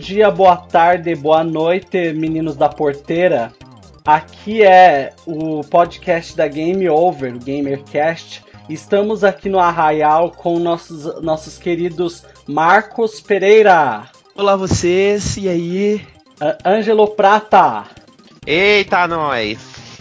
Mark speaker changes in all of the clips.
Speaker 1: dia, boa tarde, boa noite, meninos da porteira. Aqui é o podcast da Game Over, o Gamercast. Estamos aqui no Arraial com nossos, nossos queridos Marcos Pereira.
Speaker 2: Olá vocês, e aí?
Speaker 1: Ângelo Prata.
Speaker 3: Eita, nós!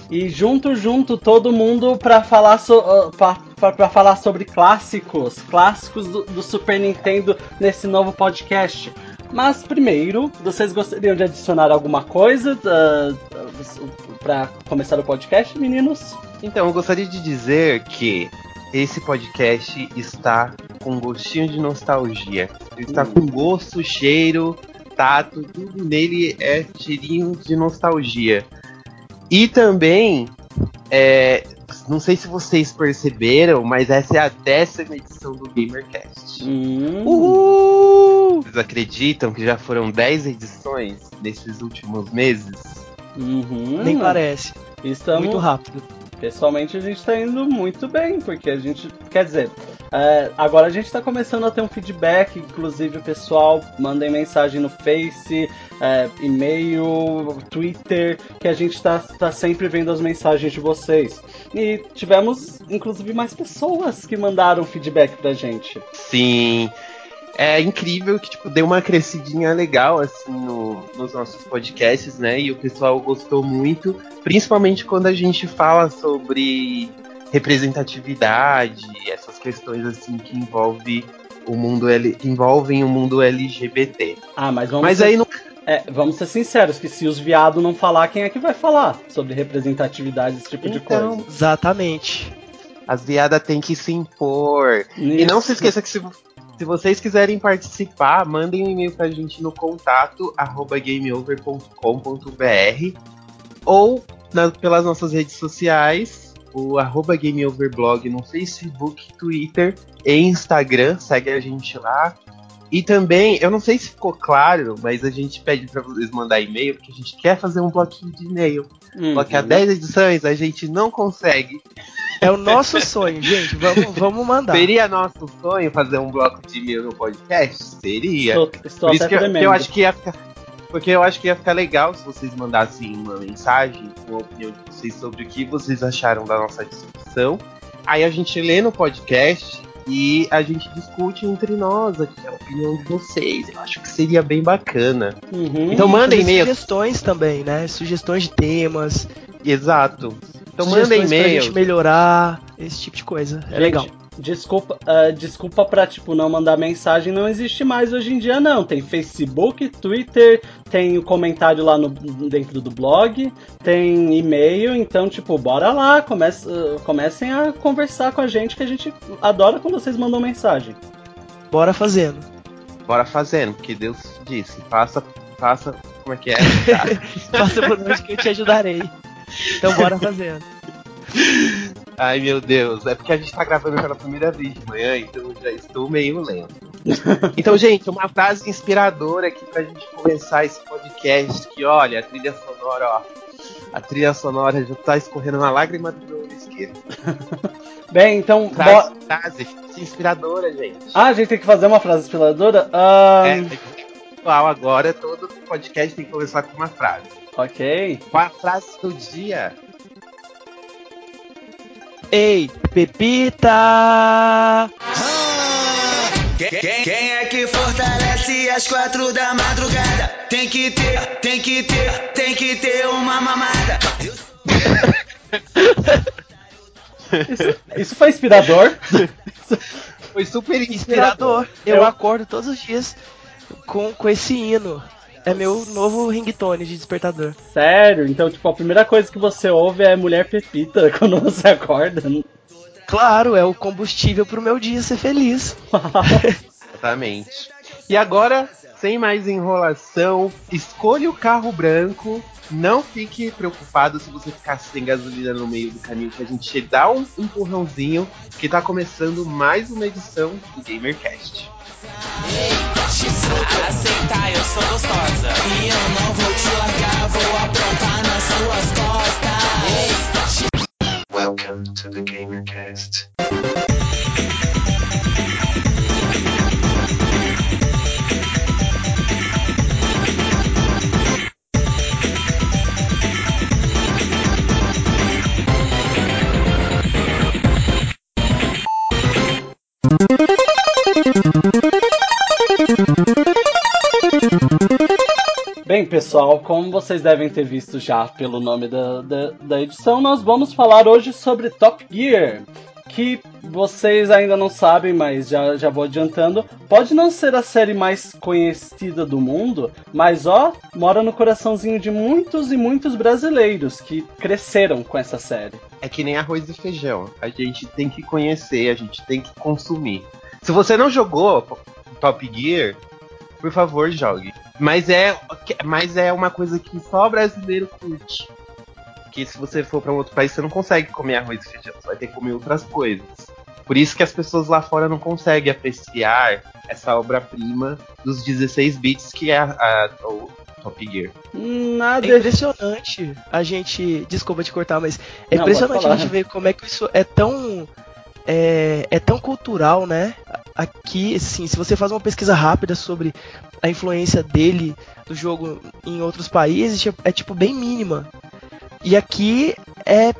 Speaker 1: E junto, junto, todo mundo para falar, so, uh, pra, falar sobre clássicos, clássicos do, do Super Nintendo nesse novo podcast. Mas primeiro, vocês gostariam de adicionar alguma coisa uh, para começar o podcast, meninos?
Speaker 3: Então, eu gostaria de dizer que esse podcast está com gostinho de nostalgia. Ele está com gosto, cheiro, tato, tudo nele é cheirinho de nostalgia. E também, é, não sei se vocês perceberam, mas essa é a décima edição do GamerCast.
Speaker 1: Hum.
Speaker 3: Uhul! Vocês acreditam que já foram 10 edições nesses últimos meses?
Speaker 1: Uhum.
Speaker 2: Nem parece.
Speaker 1: Estamos...
Speaker 2: Muito rápido.
Speaker 1: Pessoalmente a gente está indo muito bem, porque a gente. Quer dizer, é, agora a gente está começando a ter um feedback, inclusive o pessoal mandem mensagem no Face, é, e-mail, Twitter, que a gente está tá sempre vendo as mensagens de vocês. E tivemos, inclusive, mais pessoas que mandaram feedback pra gente.
Speaker 3: Sim é incrível que tipo deu uma crescidinha legal assim no, nos nossos podcasts, né? E o pessoal gostou muito, principalmente quando a gente fala sobre representatividade, essas questões assim que envolve o mundo L, envolvem o mundo LGBT.
Speaker 1: Ah, mas vamos
Speaker 3: Mas
Speaker 1: ser,
Speaker 3: aí não
Speaker 1: é, vamos ser sinceros que se os viados não falar, quem é que vai falar sobre representatividade, esse tipo
Speaker 3: então,
Speaker 1: de coisa?
Speaker 2: Exatamente.
Speaker 3: As viadas têm que se impor. Isso. E não se esqueça que se se vocês quiserem participar, mandem um e-mail pra gente no contato gameover.com.br ou na, pelas nossas redes sociais, o arroba gameoverblog no Facebook, Twitter e Instagram. Segue a gente lá. E também, eu não sei se ficou claro, mas a gente pede para vocês mandar e-mail, porque a gente quer fazer um bloquinho de e-mail. Uhum. Só que a 10 edições a gente não consegue.
Speaker 2: É o nosso sonho, gente. Vamos, vamos mandar.
Speaker 3: Seria nosso sonho fazer um bloco de e-mail no podcast? Seria.
Speaker 1: Estou, estou
Speaker 3: Por isso que eu, que eu, acho que ia ficar. Porque eu acho que ia ficar legal se vocês mandassem uma mensagem com a opinião de vocês sobre o que vocês acharam da nossa discussão. Aí a gente lê no podcast e a gente discute entre nós aqui a opinião de vocês. Eu acho que seria bem bacana.
Speaker 1: Uhum.
Speaker 3: Então mandem e-mails.
Speaker 2: Sugestões também, né? Sugestões de temas.
Speaker 3: Exato. Então
Speaker 2: mandem
Speaker 3: e-mails.
Speaker 2: Pra gente melhorar, esse tipo de coisa. É
Speaker 1: gente,
Speaker 2: legal.
Speaker 1: Desculpa, uh, desculpa pra, tipo, não mandar mensagem, não existe mais hoje em dia, não. Tem Facebook, Twitter, tem o comentário lá no, dentro do blog, tem e-mail, então, tipo, bora lá, comece, uh, comecem a conversar com a gente, que a gente adora quando vocês mandam mensagem.
Speaker 2: Bora fazendo.
Speaker 3: Bora fazendo, porque Deus disse, faça, faça, como é que é?
Speaker 2: faça por onde que eu te ajudarei. Então bora fazendo.
Speaker 3: Ai meu Deus, é porque a gente tá gravando pela primeira vez de manhã, então eu já estou meio lento. Então, gente, uma frase inspiradora aqui pra gente começar esse podcast, que olha, a trilha sonora, ó. A trilha sonora já tá escorrendo uma lágrima do meu esquerdo.
Speaker 1: Bem, então.
Speaker 3: Frase, bo... frase inspiradora, gente.
Speaker 1: Ah, a gente tem que fazer uma frase inspiradora? Um...
Speaker 3: É, atual agora, todo podcast tem que começar com uma frase.
Speaker 1: Ok.
Speaker 3: Qual a frase do dia?
Speaker 2: Ei, Pepita! Ah,
Speaker 4: quem, quem, quem, é que fortalece às quatro da madrugada? Tem que ter, tem que ter, tem que ter uma mamada.
Speaker 1: Isso, isso foi inspirador?
Speaker 3: foi super inspirador.
Speaker 2: inspirador. Eu, Eu acordo todos os dias com, com esse hino. É meu novo ringtone de despertador.
Speaker 1: Sério? Então, tipo, a primeira coisa que você ouve é Mulher Pepita quando você acorda?
Speaker 2: Claro, é o combustível pro meu dia ser feliz.
Speaker 3: Exatamente. E agora, sem mais enrolação, escolha o carro branco. Não fique preocupado se você ficar sem gasolina no meio do caminho, que a gente dá um empurrãozinho, que tá começando mais uma edição do GamerCast.
Speaker 4: Aceitar, eu sou gostosa. E eu não vou te largar, vou aprontar nas suas costas.
Speaker 5: Welcome to the GamerCast.
Speaker 1: Pessoal, como vocês devem ter visto já pelo nome da, da, da edição, nós vamos falar hoje sobre Top Gear. Que vocês ainda não sabem, mas já, já vou adiantando. Pode não ser a série mais conhecida do mundo, mas ó, mora no coraçãozinho de muitos e muitos brasileiros que cresceram com essa série.
Speaker 3: É que nem arroz e feijão. A gente tem que conhecer, a gente tem que consumir. Se você não jogou Top Gear, por favor, jogue. Mas é, mas é uma coisa que só brasileiro curte. Porque se você for para um outro país, você não consegue comer arroz e feijão, você vai ter que comer outras coisas. Por isso que as pessoas lá fora não conseguem apreciar essa obra-prima dos 16 bits que é a, a, o Top Gear.
Speaker 1: Nada.
Speaker 2: É impressionante a gente. Desculpa te cortar, mas é
Speaker 1: Não,
Speaker 2: impressionante a gente ver como é que isso é tão. É, é tão cultural, né? Aqui, assim, se você faz uma pesquisa rápida sobre a influência dele do jogo em outros países, tipo, é tipo bem mínima. E aqui é.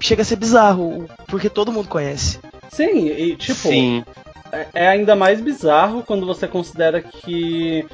Speaker 2: chega a ser bizarro, porque todo mundo conhece.
Speaker 1: Sim, e tipo,
Speaker 3: Sim.
Speaker 1: é, é ainda mais bizarro quando você considera que,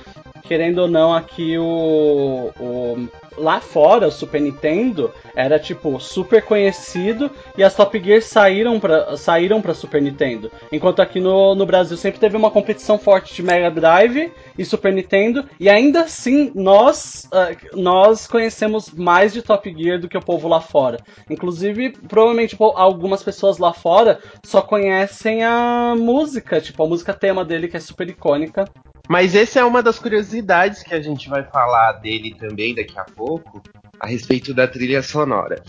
Speaker 1: querendo ou não, aqui o, o- lá fora o Super Nintendo era tipo super conhecido e as Top Gear saíram pra, saíram para Super Nintendo, enquanto aqui no, no Brasil sempre teve uma competição forte de Mega Drive e Super Nintendo e ainda assim nós ah, nós conhecemos mais de Top Gear do que o povo lá fora. Inclusive, provavelmente pô, algumas pessoas lá fora só conhecem a música, tipo a música tema dele que é super icônica.
Speaker 3: Mas essa é uma das curiosidades que a gente vai falar dele também daqui a pouco, a respeito da trilha sonora.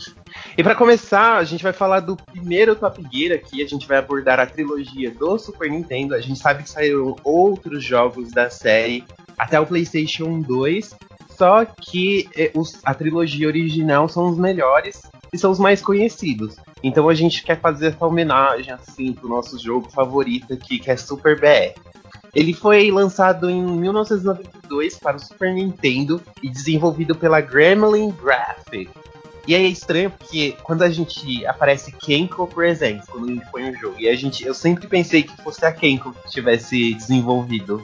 Speaker 3: E para começar, a gente vai falar do primeiro Top Gear aqui, a gente vai abordar a trilogia do Super Nintendo. A gente sabe que saíram outros jogos da série até o PlayStation 2, só que eh, a trilogia original são os melhores e são os mais conhecidos. Então a gente quer fazer essa homenagem assim pro nosso jogo favorito aqui, que é Super BR. Ele foi lançado em 1992 para o Super Nintendo e desenvolvido pela Gremlin Graphics. E é estranho porque quando a gente aparece Kenko Presents, quando a gente põe o jogo, e a gente, eu sempre pensei que fosse a Kenko que tivesse desenvolvido.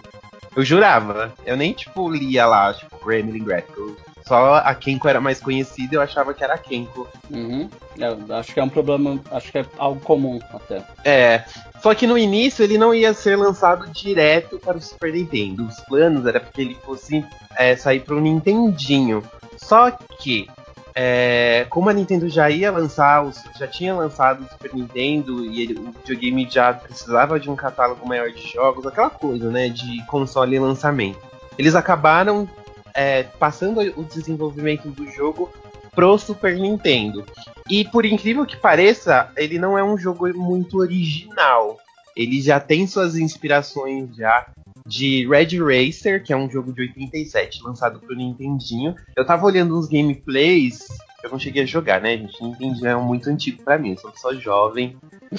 Speaker 3: Eu jurava. Eu nem, tipo, lia lá, tipo, Gremlin Graphics. Eu- Só a Kenko era mais conhecida e eu achava que era a Kenko.
Speaker 1: Uhum. Eu acho que é um problema, acho que é algo comum até.
Speaker 3: É. Só que no início ele não ia ser lançado direto para o Super Nintendo. Os planos era porque ele fosse é, sair para o Nintendinho. Só que, é, como a Nintendo já ia lançar, os- já tinha lançado o Super Nintendo e ele- o videogame já precisava de um catálogo maior de jogos, aquela coisa, né, de console e lançamento. Eles acabaram é, passando o desenvolvimento do jogo pro Super Nintendo. E por incrível que pareça, ele não é um jogo muito original. Ele já tem suas inspirações já de Red Racer, que é um jogo de 87, lançado pro Nintendinho. Eu tava olhando uns gameplays, eu não cheguei a jogar, né, gente? Nintendinho é muito antigo pra mim, eu sou só jovem.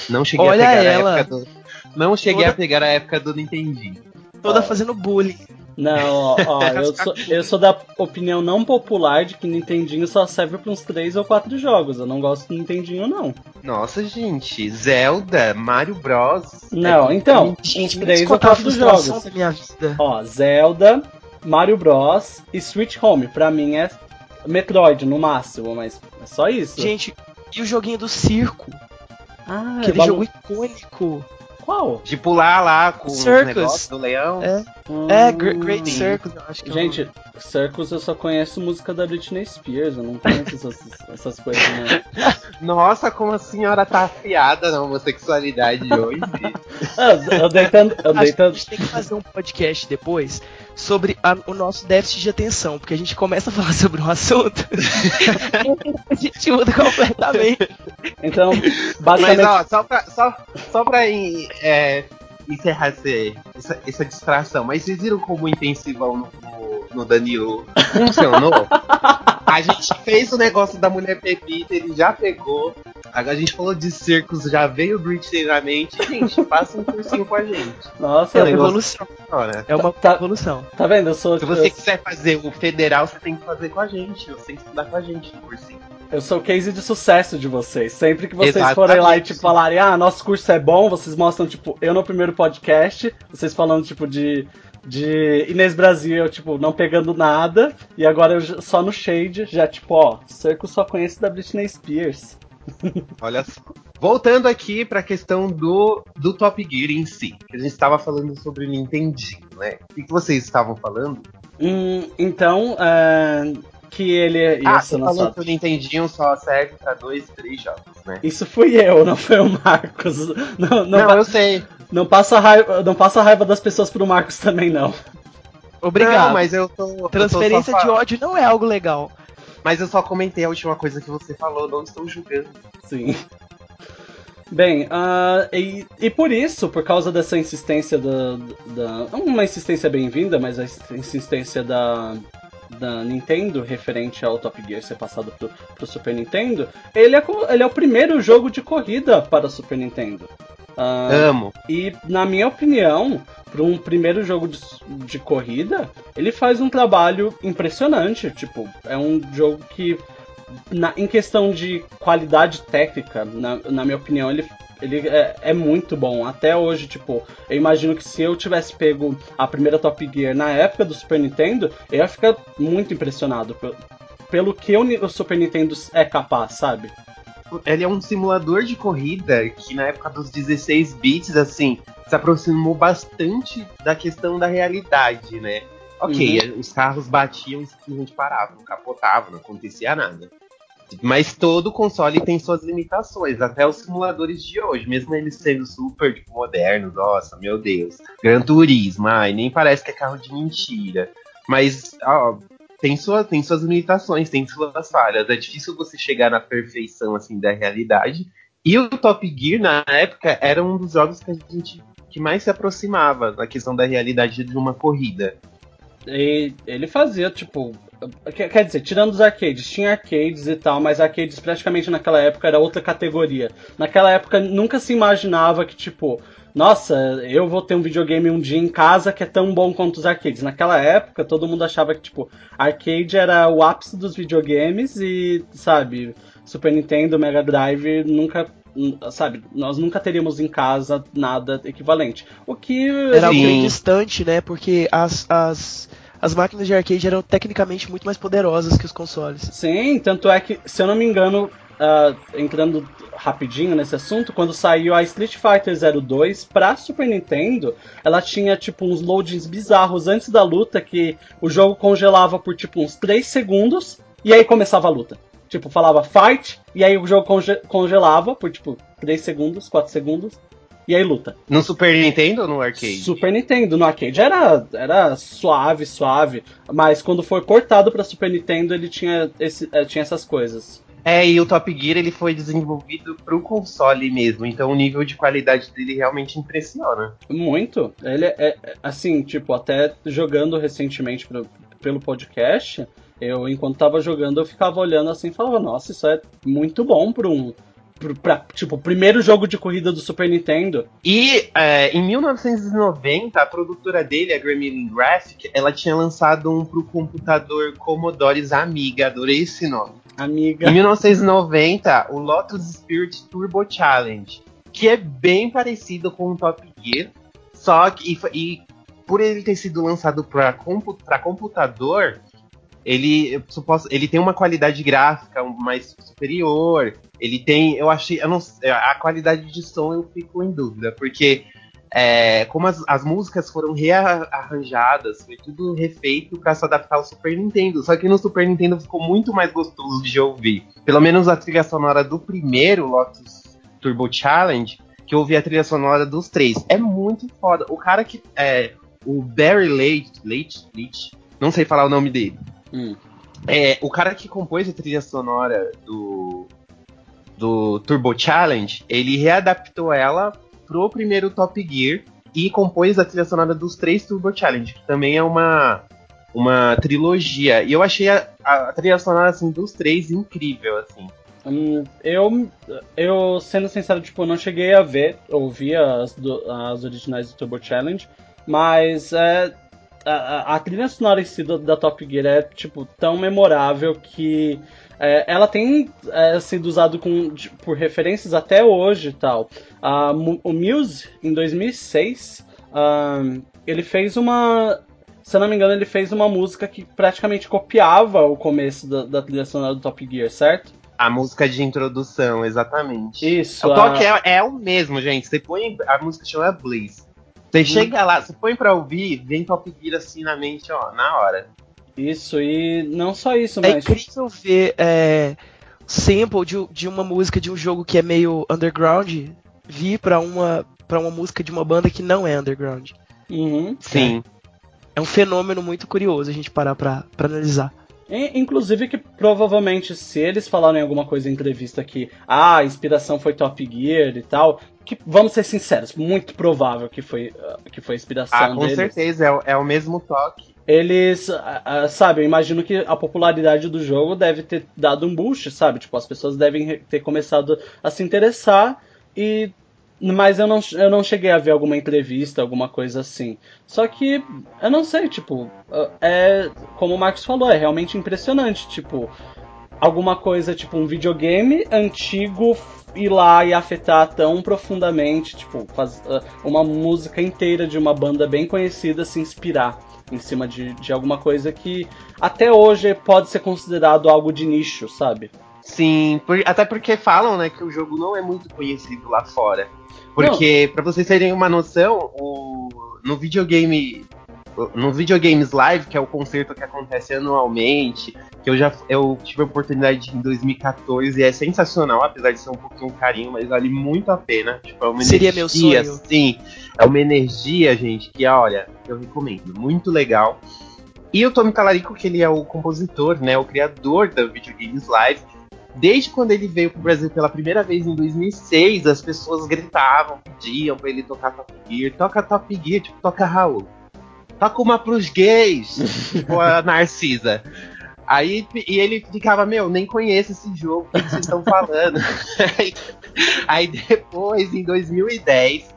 Speaker 3: Não cheguei
Speaker 2: Olha
Speaker 3: a pegar
Speaker 2: ela.
Speaker 3: a época do Não cheguei
Speaker 2: Toda-
Speaker 3: a pegar a época do Nintendinho.
Speaker 2: Toda
Speaker 1: Ó.
Speaker 2: fazendo bullying.
Speaker 1: Não, ó, ó, eu, sou, eu sou da opinião não popular de que Nintendinho só serve para uns 3 ou 4 jogos. Eu não gosto do Nintendinho, não.
Speaker 3: Nossa, gente, Zelda, Mario Bros.
Speaker 1: Não,
Speaker 3: É-
Speaker 1: então,
Speaker 2: Gente, me
Speaker 1: 3 ou
Speaker 2: descontar a
Speaker 1: 4
Speaker 2: frustração
Speaker 1: jogos.
Speaker 2: da minha vida.
Speaker 1: Ó, Zelda, Mario Bros e Switch Home. Pra mim é Metroid no máximo, mas é só isso.
Speaker 2: Gente, e o joguinho do circo?
Speaker 1: ah,
Speaker 2: Aquele
Speaker 1: balu-
Speaker 2: jogo icônico.
Speaker 1: Qual?
Speaker 3: De pular lá com os
Speaker 2: Circus.
Speaker 3: negócios do leão.
Speaker 2: É, é
Speaker 1: Hum,
Speaker 2: Gre- Great Circus, eu acho que é o
Speaker 1: Gente,
Speaker 2: nome.
Speaker 1: Circus eu só conheço música da Britney Spears, eu não conheço essas, essas coisas, né?
Speaker 3: Nossa, como a senhora tá afiada na homossexualidade hoje.
Speaker 1: Ah, eu dei tanto. Eu
Speaker 2: Acho
Speaker 1: dei
Speaker 2: que a gente tem que fazer um podcast depois sobre a- o nosso déficit de atenção, porque a gente começa a falar sobre um assunto a gente muda completamente.
Speaker 1: Então,
Speaker 3: Mas
Speaker 1: basicamente.
Speaker 3: ó, só pra, só, só pra é, encerrar esse- essa, essa distração, mas vocês viram como o intensivão no, no- no Danilo funcionou? A gente fez o negócio da mulher Pepita, ele já pegou. A gente falou de circos, já veio Britney na mente. Gente, passa um cursinho com a gente.
Speaker 1: Nossa,
Speaker 2: É uma
Speaker 3: negócio-
Speaker 2: evolução. É uma
Speaker 1: Tá-
Speaker 2: evolução.
Speaker 1: tá vendo? Eu sou,
Speaker 3: se você
Speaker 1: eu,
Speaker 3: quiser fazer o federal, você tem que fazer com a gente. Você tem que estudar com a gente no cursinho.
Speaker 1: Eu sou o case de sucesso de vocês. Sempre que vocês
Speaker 3: Exatamente.
Speaker 1: forem lá e tipo, falarem, ah, nosso curso é bom, vocês mostram, tipo, eu no primeiro podcast, vocês falando, tipo, de de Inês Brasil, eu, tipo, não pegando nada, e agora eu só no Shade, já, tipo, ó, Cerco só conhece da Britney Spears.
Speaker 3: Olha só. Voltando aqui pra questão do, do Top Gear em si. A gente estava falando sobre o Nintendinho, né? O que, que vocês estavam falando?
Speaker 1: Hum, então, é, que ele ia
Speaker 3: ah,
Speaker 1: ser lançado.
Speaker 3: que o Nintendinho só serve pra dois, três jogos, né?
Speaker 1: Isso fui eu, não foi o Marcos. Não, não,
Speaker 3: Não, eu sei.
Speaker 1: não passa raiva, não passa raiva das pessoas pro Marcos também, não.
Speaker 2: Obrigado.
Speaker 3: Não, mas eu tô. eu tô
Speaker 2: Transferência de ódio não é algo legal.
Speaker 3: Mas eu só comentei a última coisa que você falou, não estou julgando.
Speaker 1: Sim. Bem, ah, e, e por isso, por causa dessa insistência da. da não uma insistência bem-vinda, mas a insistência da, da Nintendo referente ao Top Gear ser passado pro, pro Super Nintendo, ele é, ele é o primeiro jogo de corrida para Super Nintendo. Ah,
Speaker 3: Amo.
Speaker 1: e, na minha opinião, para um primeiro jogo de, de corrida, ele faz um trabalho impressionante. Tipo, é um jogo que, na- em questão de qualidade técnica, na, na minha opinião, ele, ele é, é muito bom. Até hoje, tipo, eu imagino que se eu tivesse pego a primeira Top Gear na época do Super Nintendo, eu ia ficar muito impressionado pe- pelo que o Super Nintendo é capaz, sabe?
Speaker 3: Ele é um simulador de corrida que na época dos 16 bits, assim, se aproximou bastante da questão da realidade, né? Ok, os carros batiam e simplesmente paravam, capotavam, não acontecia nada. Mas todo console tem suas limitações, até os simuladores de hoje, mesmo eles sendo super tipo, modernos, nossa, meu Deus. Gran Turismo, ai, nem parece que é carro de mentira. Mas, ó, tem, sua, tem suas limitações, tem suas falhas. É difícil você chegar na perfeição assim da realidade. E o Top Gear, na época, era um dos jogos que a gente que mais se aproximava da questão da realidade de uma corrida.
Speaker 1: Ele fazia, tipo. Quer dizer, tirando os arcades, tinha arcades e tal, mas arcades praticamente naquela época era outra categoria. Naquela época nunca se imaginava que, tipo, nossa, eu vou ter um videogame um dia em casa que é tão bom quanto os arcades. Naquela época todo mundo achava que, tipo, arcade era o ápice dos videogames e, sabe, Super Nintendo, Mega Drive nunca. Sabe, nós nunca teríamos em casa nada equivalente. O que.
Speaker 2: Era algo distante, né? Porque as, as, as máquinas de arcade eram tecnicamente muito mais poderosas que os consoles.
Speaker 1: Sim, tanto é que, se eu não me engano, ah, entrando rapidinho nesse assunto, quando saiu a Street Fighter 02 pra Super Nintendo, ela tinha tipo uns loadings bizarros antes da luta que o jogo congelava por tipo uns 3 segundos e aí começava a luta. Tipo, falava fight, e aí o jogo conge- congelava por tipo 3 segundos, 4 segundos, e aí luta.
Speaker 3: No Super Nintendo ou no arcade?
Speaker 1: Super Nintendo, no arcade era, era suave, suave, mas quando foi portado pra Super Nintendo ele tinha, esse, eh, tinha essas coisas.
Speaker 3: É, e o Top Gear ele foi desenvolvido pro console mesmo, então o nível de qualidade dele realmente impressiona.
Speaker 1: Muito. Ele é, é, assim, tipo, até jogando recentemente pro- pelo podcast, eu, enquanto tava jogando, eu ficava olhando assim e falava, nossa, isso é muito bom pra um. Pra, tipo, o primeiro jogo de corrida do Super Nintendo.
Speaker 3: E é, em 1990, a produtora dele, a Gremlin Graphic, ela tinha lançado um pro computador Commodore Amiga, adorei esse nome.
Speaker 1: Amiga.
Speaker 3: Em 1990, o Lotus Spirit Turbo Challenge, que é bem parecido com o Top Gear, só que e, e por ele ter sido lançado para compu, pra computador, ele suposto, ele tem uma qualidade gráfica mais superior. Ele tem, eu achei, eu não, sei, a qualidade de som eu fico em dúvida, porque é, como as, as músicas foram rearranjadas, foi tudo refeito para se adaptar ao Super Nintendo. Só que no Super Nintendo ficou muito mais gostoso de ouvir. Pelo menos a trilha sonora do primeiro Lotus Turbo Challenge, que eu ouvi a trilha sonora dos três. É muito foda. O cara que é o Barry Leite, Leite, Leite não sei falar o nome dele.
Speaker 1: Hum.
Speaker 3: É, o cara que compôs a trilha sonora do, do Turbo Challenge, ele readaptou ela pro primeiro Top Gear e compôs a trilha sonora dos três Turbo Challenge, que também é uma, uma trilogia. E eu achei a, a trilha sonora assim, dos três incrível, assim.
Speaker 1: Hum, eu, eu, sendo sincero, tipo, não cheguei a ver, ouvi as, do- as originais do Turbo Challenge, mas é, a, a- a trilha sonora em si do- da Top Gear é, tipo, tão memorável que é, ela tem é, sido de- por referências até hoje e tal. O Muse, em 2006, ah, ele fez uma. Se eu não me engano, ele fez uma música que praticamente copiava o começo da, da trilha sonora do Top Gear, certo?
Speaker 3: A música de introdução, exatamente.
Speaker 1: Isso.
Speaker 3: O
Speaker 1: a-
Speaker 3: toque é, é o mesmo, gente. Você põe. A música chama Blaze. Você
Speaker 1: Uhum.
Speaker 3: chega lá, você põe pra ouvir, vem Top Gear assim na mente, ó, na hora.
Speaker 1: Isso, e não só isso,
Speaker 2: É
Speaker 1: mas.
Speaker 2: incrível ver é, sample de, de uma música de um jogo que é meio underground vir pra uma, pra uma música de uma banda que não é underground.
Speaker 1: Uhum.
Speaker 3: Sim.
Speaker 2: É um fenômeno muito curioso a gente parar pra, pra analisar.
Speaker 1: Inclusive que provavelmente se eles falaram em alguma coisa em entrevista que ah, a inspiração foi Top Gear e tal, que vamos ser sinceros, muito provável que foi ah, que foi a inspiração
Speaker 3: Ah, com
Speaker 1: deles.
Speaker 3: certeza, é, o- é o mesmo toque.
Speaker 1: Eles, ah, sabe, eu imagino que a popularidade do jogo deve ter dado um boost, sabe? Tipo, as pessoas devem ter começado a se interessar e mas eu não, eu não cheguei a ver alguma entrevista, alguma coisa assim. Só que, eu não sei, tipo, é. Como o Marcos falou, é realmente impressionante. Tipo, alguma coisa, tipo, um videogame antigo ir lá e afetar tão profundamente, tipo, faz, ah, uma música inteira de uma banda bem conhecida se inspirar em cima de, de alguma coisa que até hoje pode ser considerado algo de nicho, sabe?
Speaker 3: Sim, por- até porque falam, né, que o jogo não é muito conhecido lá fora. Porque, pra vocês terem uma noção, o, no videogame. No Videogames Live, que é o concerto que acontece anualmente, que eu já eu tive a oportunidade em 2014 e é sensacional, apesar de ser um pouquinho carinho, mas vale muito a pena. Tipo, é uma
Speaker 2: Seria meu
Speaker 3: energia,
Speaker 2: sonho.
Speaker 3: Sim, é uma energia, gente, que, olha, eu recomendo. Muito legal. E o Tommy Talarico, que ele é o compositor, né, o criador da Videogames Live, Desde quando ele veio pro Brasil pela primeira vez em 2006, as pessoas gritavam, pediam pra ele tocar Top Gear. Toca Top Gear, tipo, toca Raul. Toca uma pros gays, tipo a Narcisa. Aí e ele ficava, meu, nem conheço esse jogo, o que vocês estão falando? aí, aí depois, em 2010,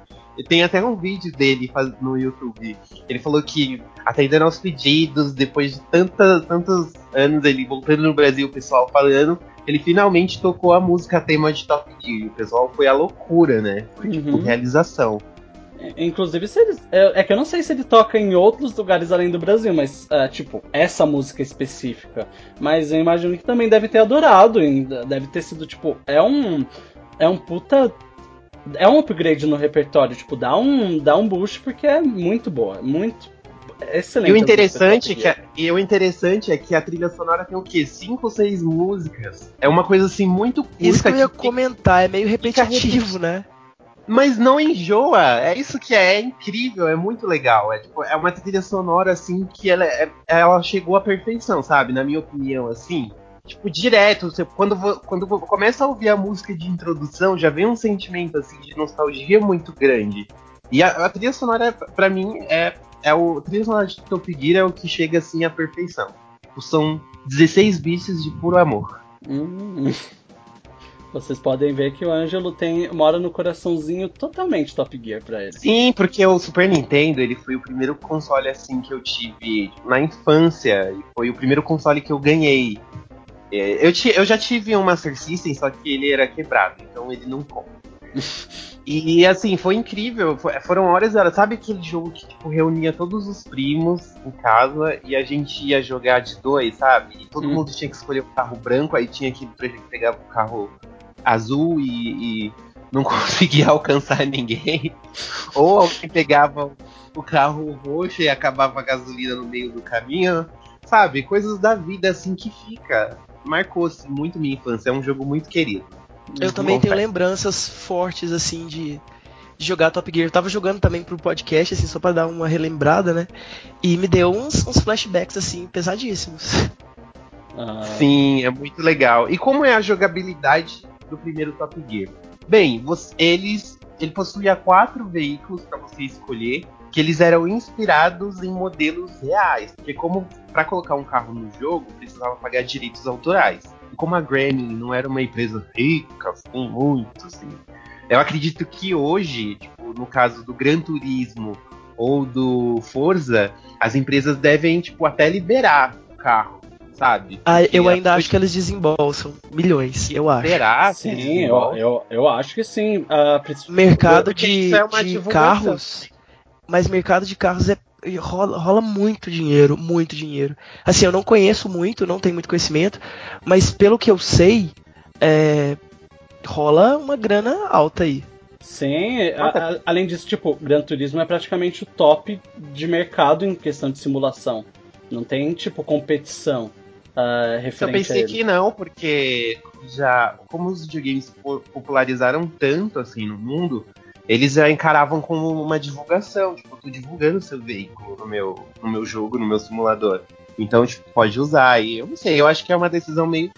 Speaker 3: tem até um vídeo dele no YouTube. Ele falou que, atendendo aos pedidos, depois de tanta, tantos anos ele voltando no Brasil, o pessoal falando, ele finalmente tocou a música tema de Top Gear. O pessoal foi a loucura, né? Foi tipo
Speaker 1: Uhum.
Speaker 3: realização.
Speaker 1: Inclusive, se ele, é, é que eu não sei se ele toca em outros lugares além do Brasil, mas, é, tipo, essa música específica. Mas eu imagino que também deve ter adorado, ainda, deve ter sido, tipo, é um. É um puta. É um upgrade no repertório, tipo, dá um, dá um boost porque é muito boa, muito. é Excelente.
Speaker 3: E o interessante, é que a, e o interessante é que a trilha sonora tem o quê? Cinco ou seis músicas. É uma coisa assim muito curta.
Speaker 2: Isso que eu ia
Speaker 3: que-
Speaker 2: comentar, é meio
Speaker 3: Fica
Speaker 2: repetitivo, né?
Speaker 3: Mas não enjoa. É isso que é, é incrível, é muito legal. É, tipo, é uma trilha sonora assim que ela, é- ela chegou à perfeição, sabe? Na minha opinião, assim. Tipo, direto, você, quando, quando começa a ouvir a música de introdução, já vem um sentimento assim de nostalgia muito grande. E a, a trilha sonora, pra mim, é, é o. A trilha sonora de Top Gear é o que chega assim à perfeição. Tipo, São 16 bits de puro amor.
Speaker 1: Hum. Vocês podem ver que o Ângelo tem mora no coraçãozinho totalmente Top Gear pra ele.
Speaker 3: Sim, porque o Super Nintendo ele foi o primeiro console assim que eu tive na infância e foi o primeiro console que eu ganhei. É, eu, eu já tive um Master System, só que ele era quebrado, então ele não conta. E assim, foi incrível. foram horas e horas. Sabe aquele jogo que tipo, reunia todos os primos em casa e a gente ia jogar de dois, sabe? E todo
Speaker 1: Hum.
Speaker 3: mundo tinha que escolher o carro branco, aí tinha que pegar o carro azul e, e não conseguia alcançar ninguém. Ou alguém pegava o carro roxo e acabava a gasolina no meio do caminho. Sabe? Coisas da vida assim que fica. Marcou-se muito minha infância. É um jogo muito querido.
Speaker 2: Eu também tenho lembranças fortes, assim, de, de jogar Top Gear. Eu tava jogando também pro podcast, assim, só pra dar uma relembrada, né? E me deu uns, uns flashbacks, assim, pesadíssimos.
Speaker 1: Ah,
Speaker 3: Sim, é muito legal. E como é a jogabilidade do primeiro Top Gear? Bem, você- eles ele possuía quatro veículos para você escolher, que eles eram inspirados em modelos reais, porque como para colocar um carro no jogo precisava pagar direitos autorais. E como a Gremlin não era uma empresa rica, com muito assim, eu acredito que hoje, tipo, no caso do Gran Turismo ou do Forza, as empresas devem tipo até liberar o carro, sabe?
Speaker 2: Ah, eu ainda acho que eles desembolsam milhões, eu acho.
Speaker 3: Será?
Speaker 1: sim, eu, eu, eu acho que sim.
Speaker 2: O mercado de,
Speaker 3: é
Speaker 2: de carros mas mercado de carros é rola, rola muito dinheiro, muito dinheiro. Assim, eu não conheço muito, não tenho muito conhecimento, mas pelo que eu sei, é, rola uma grana alta aí.
Speaker 1: Sim, a- a- além disso, tipo, Gran Turismo é praticamente o top de mercado em questão de simulação. Não tem, tipo, competição
Speaker 3: Eu
Speaker 1: referente a
Speaker 3: pensei que não, porque já como os videogames po- popularizaram tanto assim no mundo, eles já encaravam como uma divulgação, tipo, eu tô divulgando seu veículo no meu, no meu jogo, no meu simulador. Então, tipo, pode usar. E eu não sei, eu acho que é uma decisão meio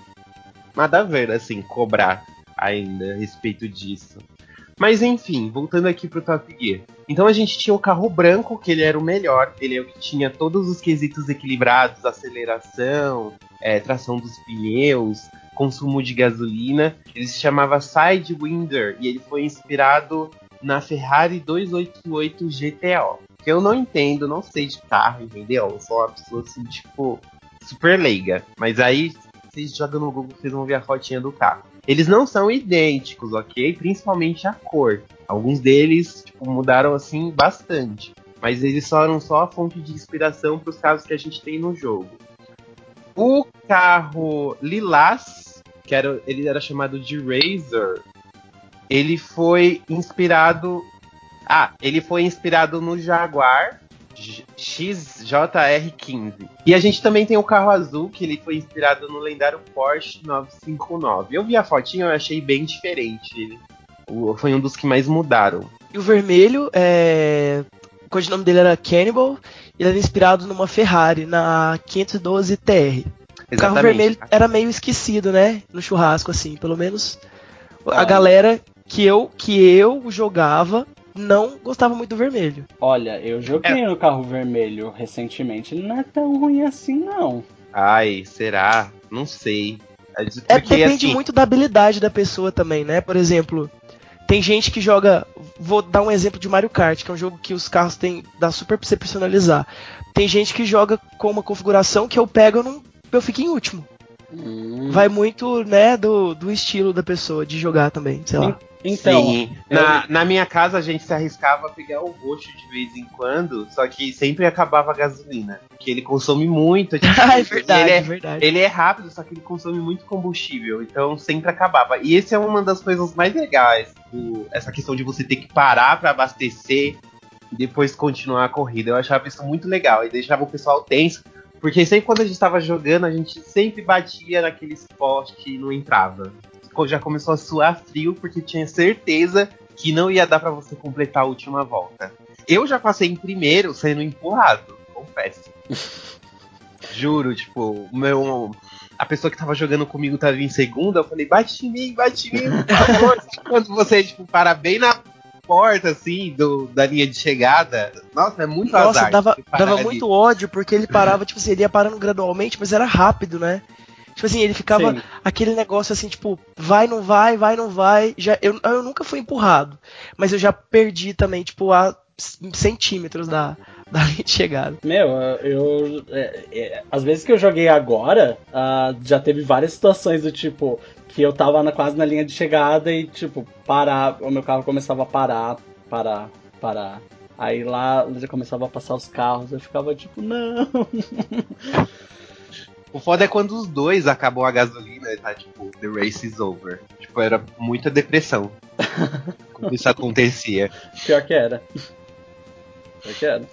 Speaker 3: nada a ver, assim, cobrar ainda a respeito disso. Mas enfim, voltando aqui pro Top Gear. Então a gente tinha o carro branco, que ele era o melhor, ele é o que tinha todos os quesitos equilibrados, aceleração, é, tração dos pneus, consumo de gasolina. Ele se chamava Sidewinder e ele foi inspirado na Ferrari 288 GTO. Que eu não entendo, não sei de carro, entendeu? Eu sou uma pessoa assim, tipo, super leiga. Mas aí, vocês jogam no Google, vocês vão ver a fotinha do carro. Eles não são idênticos, ok? Principalmente a cor. Alguns deles tipo, mudaram assim bastante. Mas eles foram só a fonte de inspiração para os carros que a gente tem no jogo. O carro Lilás, que era, ele era chamado de Razor, ele foi inspirado. Ah, ele foi inspirado no Jaguar XJR15. E a gente também tem o carro azul, que ele foi inspirado no lendário Porsche 959. Eu vi a fotinha, eu achei bem diferente. Ele foi um dos que mais mudaram.
Speaker 2: E o vermelho, é... o codinome dele era Cannibal, e ele era inspirado numa Ferrari, na 512 TR. O carro vermelho era meio esquecido, né? No churrasco, assim, pelo menos a galera que eu, que eu jogava não gostava muito do vermelho.
Speaker 1: Olha, eu joguei no carro vermelho recentemente. Ele não é tão ruim assim, não.
Speaker 3: Ai, será? Não sei. É,
Speaker 2: É,
Speaker 3: Porque,
Speaker 2: depende
Speaker 3: assim,
Speaker 2: muito da habilidade da pessoa também, né? Por exemplo, tem gente que joga. Vou dar um exemplo de Mario Kart, que é um jogo que os carros têm. dá super pra você personalizar. Tem gente que joga com uma configuração que eu pego, eu, não, eu fico em último.
Speaker 1: Hum.
Speaker 2: Vai muito, né, do, do estilo da pessoa de jogar também, sei lá.
Speaker 1: Então,
Speaker 3: Sim. Na, na minha casa a gente se arriscava a pegar o roxo de vez em quando, só que sempre acabava a gasolina. Porque ele consome muito. tipo,
Speaker 2: Ah, é verdade,
Speaker 3: Ele
Speaker 2: é
Speaker 3: é,
Speaker 2: verdade.
Speaker 3: ele é rápido, só que ele consome muito combustível. Então sempre acabava. E esse é uma das coisas mais legais. do- essa questão de você ter que parar pra abastecer e depois continuar a corrida. Eu achava isso muito legal. E deixava o pessoal tenso. Porque sempre quando a gente tava jogando, a gente sempre batia naqueles postes que não entrava. Já começou a suar frio porque tinha certeza que não ia dar pra você completar a última volta. Eu já passei em primeiro sendo empurrado, confesso. Juro, tipo, meu. A pessoa que tava jogando comigo tava em segunda, eu falei, bate em mim, bate em mim, por favor. Quando você, tipo, para bem na porta, assim, do, da linha de chegada. Nossa, é muito
Speaker 2: Nossa,
Speaker 3: azar.
Speaker 2: dava, dava
Speaker 3: ali.
Speaker 2: muito ódio, porque ele parava, tipo assim, ele ia parando gradualmente, mas era rápido, né? Tipo assim, ele ficava
Speaker 1: sim.
Speaker 2: aquele negócio assim, tipo, vai, não vai, vai, não vai. Já, eu, eu nunca fui empurrado, mas eu já perdi também, tipo, a centímetros da, da linha de chegada.
Speaker 1: Meu, eu. é, é, às vezes que eu joguei agora, ah, já teve várias situações do tipo. Que eu tava na- quase na linha de chegada e, tipo, parar. O meu carro começava a parar, parar, parar. Aí lá já começava a passar os carros, eu ficava tipo, não.
Speaker 3: O foda é quando os dois acabou a gasolina e tá tipo, the race is over. Tipo, era muita depressão. quando isso acontecia.
Speaker 1: Pior que era. Pior que era.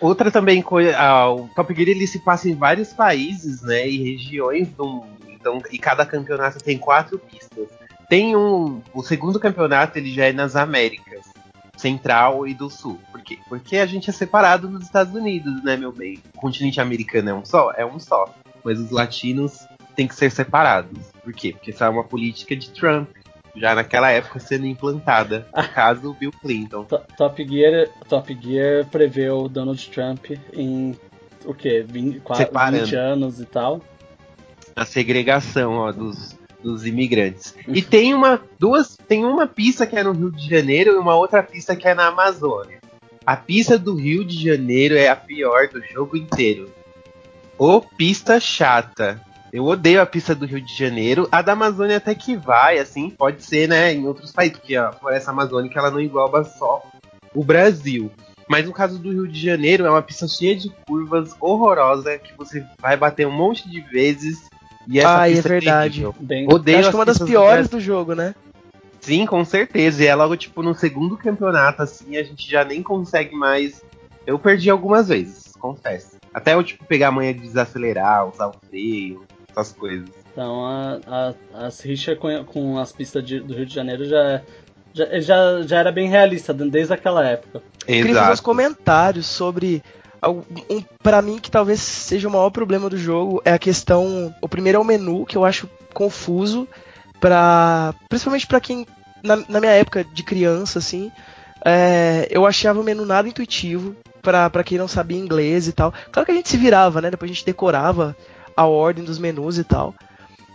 Speaker 3: Outra também coisa, o Top Gear ele se passa em vários países, né, e regiões do mundo. Então, e cada campeonato tem quatro pistas. Tem um, o segundo campeonato ele já é nas Américas, Central e do Sul. Por quê? Porque a gente é separado dos Estados Unidos, né, meu bem? O continente americano é um só, é um só. Mas os latinos têm que ser separados. Por quê? Porque essa é uma política de Trump, já naquela época sendo implantada, no caso Bill Clinton.
Speaker 1: To- Top Gear, Top Gear prevê o Donald Trump em o quê? 20, quase
Speaker 3: Separando.
Speaker 1: 20 anos e tal.
Speaker 3: a segregação ó, dos, dos imigrantes. E tem uma duas, tem uma pista que é no Rio de Janeiro e uma outra pista que é na Amazônia. A pista do Rio de Janeiro é a pior do jogo inteiro. Ô pista chata. Eu odeio a pista do Rio de Janeiro. A da Amazônia até que vai, assim, pode ser, né, em outros países, porque a floresta amazônica ela não engloba só o Brasil. Mas no caso do Rio de Janeiro, é uma pista cheia de curvas, horrorosa, que você vai bater um monte de vezes. E essa
Speaker 2: Ah, é
Speaker 3: pista
Speaker 2: verdade.
Speaker 1: Bem,
Speaker 3: Odeio
Speaker 2: Acho que é uma das
Speaker 3: do
Speaker 2: piores
Speaker 3: Brasil.
Speaker 2: do jogo, né?
Speaker 3: Sim, com certeza. E é logo, tipo, no segundo campeonato, assim, a gente já nem consegue mais. Eu perdi algumas vezes, confesso. Até eu, tipo, pegar a manha de desacelerar, usar o freio, essas coisas.
Speaker 1: Então a, a, as rixas com, com as pistas de- do Rio de Janeiro já, já, já, já era bem realista desde aquela época.
Speaker 2: Eu queria fazer uns
Speaker 3: Exato.
Speaker 2: comentários sobre. Um, para mim, que talvez seja o maior problema do jogo é a questão. O primeiro é o menu, que eu acho confuso, para principalmente pra quem. Na, na minha época de criança, assim, é, eu achava o menu nada intuitivo pra quem não sabia inglês e tal. Claro que a gente se virava, né? Depois a gente decorava a ordem dos menus e tal.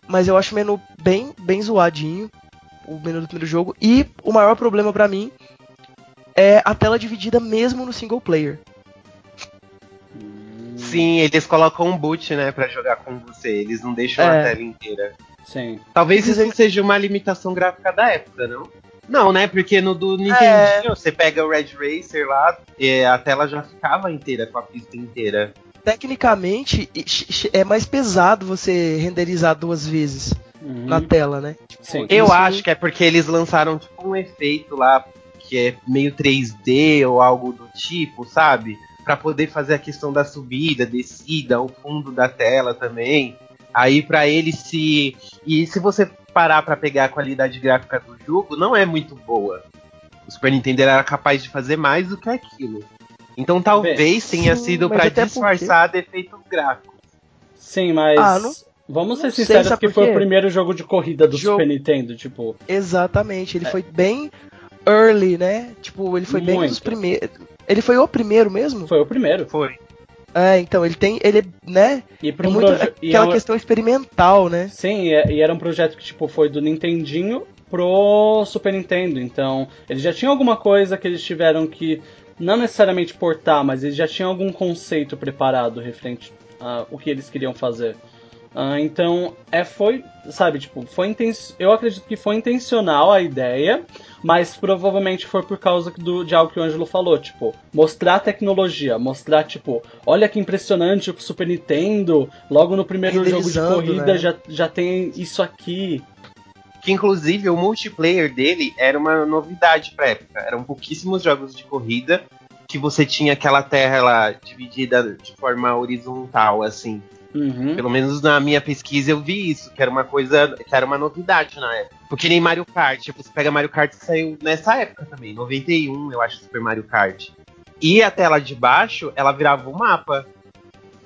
Speaker 2: Mas eu acho o menu bem, bem zoadinho, o menu do primeiro jogo. E o maior problema pra mim é a tela dividida mesmo no single player.
Speaker 3: Sim, eles colocam um boot, né, pra jogar com você. Eles não deixam a
Speaker 2: É.
Speaker 3: tela inteira.
Speaker 1: Sim.
Speaker 3: Talvez isso seja uma limitação gráfica da época, não? Não, né? Porque no do Nintendinho,
Speaker 2: É.
Speaker 3: você pega o Red Racer lá, e a tela já ficava inteira, com a pista inteira.
Speaker 2: Tecnicamente, é mais pesado você renderizar duas vezes
Speaker 1: Uhum.
Speaker 2: na tela, né?
Speaker 1: Sim.
Speaker 3: Eu
Speaker 2: Isso-
Speaker 3: acho que é porque eles lançaram tipo um efeito lá que é meio 3D ou algo do tipo, sabe? Pra poder fazer a questão da subida, descida, o fundo da tela também. Aí pra ele se e se você parar pra pegar a qualidade gráfica do jogo, não é muito boa. O Super Nintendo era capaz de fazer mais do que aquilo. Então talvez tenha
Speaker 2: sim,
Speaker 3: sido pra
Speaker 2: até porque-
Speaker 3: disfarçar defeitos gráficos.
Speaker 1: Sim, mas.
Speaker 2: Ah, não-
Speaker 1: Vamos ser
Speaker 2: não sei,
Speaker 1: sinceros
Speaker 2: sabe
Speaker 1: que foi o primeiro jogo de corrida do
Speaker 2: Jogo-
Speaker 1: Super Nintendo, tipo.
Speaker 2: Exatamente, ele foi bem early, né? Tipo, ele foi bem um dos
Speaker 1: Muito.
Speaker 2: primeiros. Ele foi o primeiro mesmo?
Speaker 1: Foi o primeiro.
Speaker 3: Foi.
Speaker 2: É, então, ele tem. Ele, né?
Speaker 1: E
Speaker 2: É
Speaker 1: um
Speaker 2: muito
Speaker 1: proje- e
Speaker 2: aquela
Speaker 1: é um-
Speaker 2: questão experimental, né?
Speaker 1: Sim, e, e era um projeto que tipo foi do Nintendinho pro Super Nintendo. Então, eles já tinham alguma coisa que eles tiveram que não necessariamente portar, mas eles já tinham algum conceito preparado referente a o que eles queriam fazer. Ah, então, é foi, sabe, tipo, foi inten eu acredito que foi intencional a ideia, mas provavelmente foi por causa do, de algo que o Ângelo falou, tipo, mostrar a tecnologia, mostrar, tipo, olha que impressionante o Super Nintendo, logo no primeiro jogo de corrida
Speaker 2: né?
Speaker 1: já, já tem isso aqui.
Speaker 3: Que inclusive o multiplayer dele era uma novidade pra época. Eram pouquíssimos jogos de corrida que você tinha aquela tela dividida de forma horizontal, assim.
Speaker 1: Uhum.
Speaker 3: Pelo menos na minha pesquisa eu vi isso, que era uma coisa, que era uma novidade na época. Porque nem Mario Kart, você pega Mario Kart que saiu nessa época também, 91, eu acho, Super Mario Kart. E a tela de baixo, ela virava um mapa.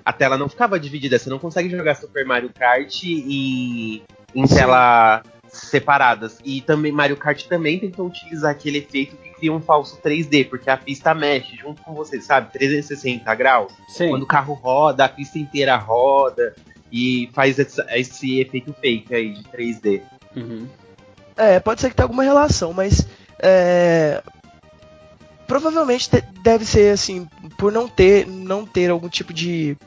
Speaker 3: A tela não ficava dividida, você não consegue jogar Super Mario Kart em, em tela separadas. E também Mario Kart também tentou utilizar aquele efeito que cria um falso 3D, porque a pista mexe junto com você, sabe? 360 graus.
Speaker 1: Sim.
Speaker 3: Quando o carro roda, a pista inteira roda e faz esse, esse efeito fake aí de 3D.
Speaker 1: Uhum.
Speaker 2: É, pode ser que tenha alguma relação, mas é, provavelmente te- deve ser assim, por não ter não ter algum tipo de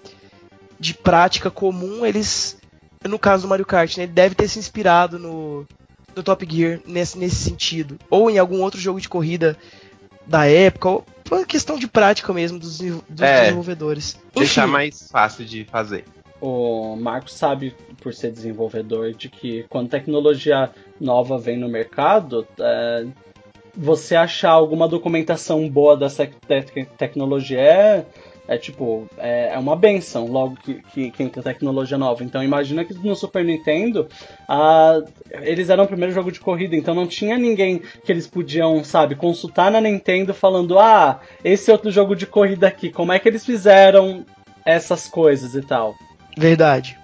Speaker 2: de prática comum, eles no caso do Mario Kart, né, ele deve ter se inspirado no, no Top Gear nesse, nesse sentido, ou em algum outro jogo de corrida da época, ou por uma questão de prática mesmo dos, dos
Speaker 3: É.
Speaker 2: desenvolvedores.
Speaker 3: Deixar
Speaker 2: Enfim,
Speaker 3: mais fácil de fazer.
Speaker 1: O Marcos sabe, por ser desenvolvedor, de que quando tecnologia nova vem no mercado, é, você achar alguma documentação boa dessa te- tecnologia é, é tipo, é, é uma benção logo que, que, que entra tecnologia nova. Então imagina que no Super Nintendo ah, eles eram o primeiro jogo de corrida, então não tinha ninguém que eles podiam, sabe, consultar na Nintendo falando, ah, esse outro jogo de corrida aqui, como é que eles fizeram essas coisas e tal.
Speaker 2: Verdade.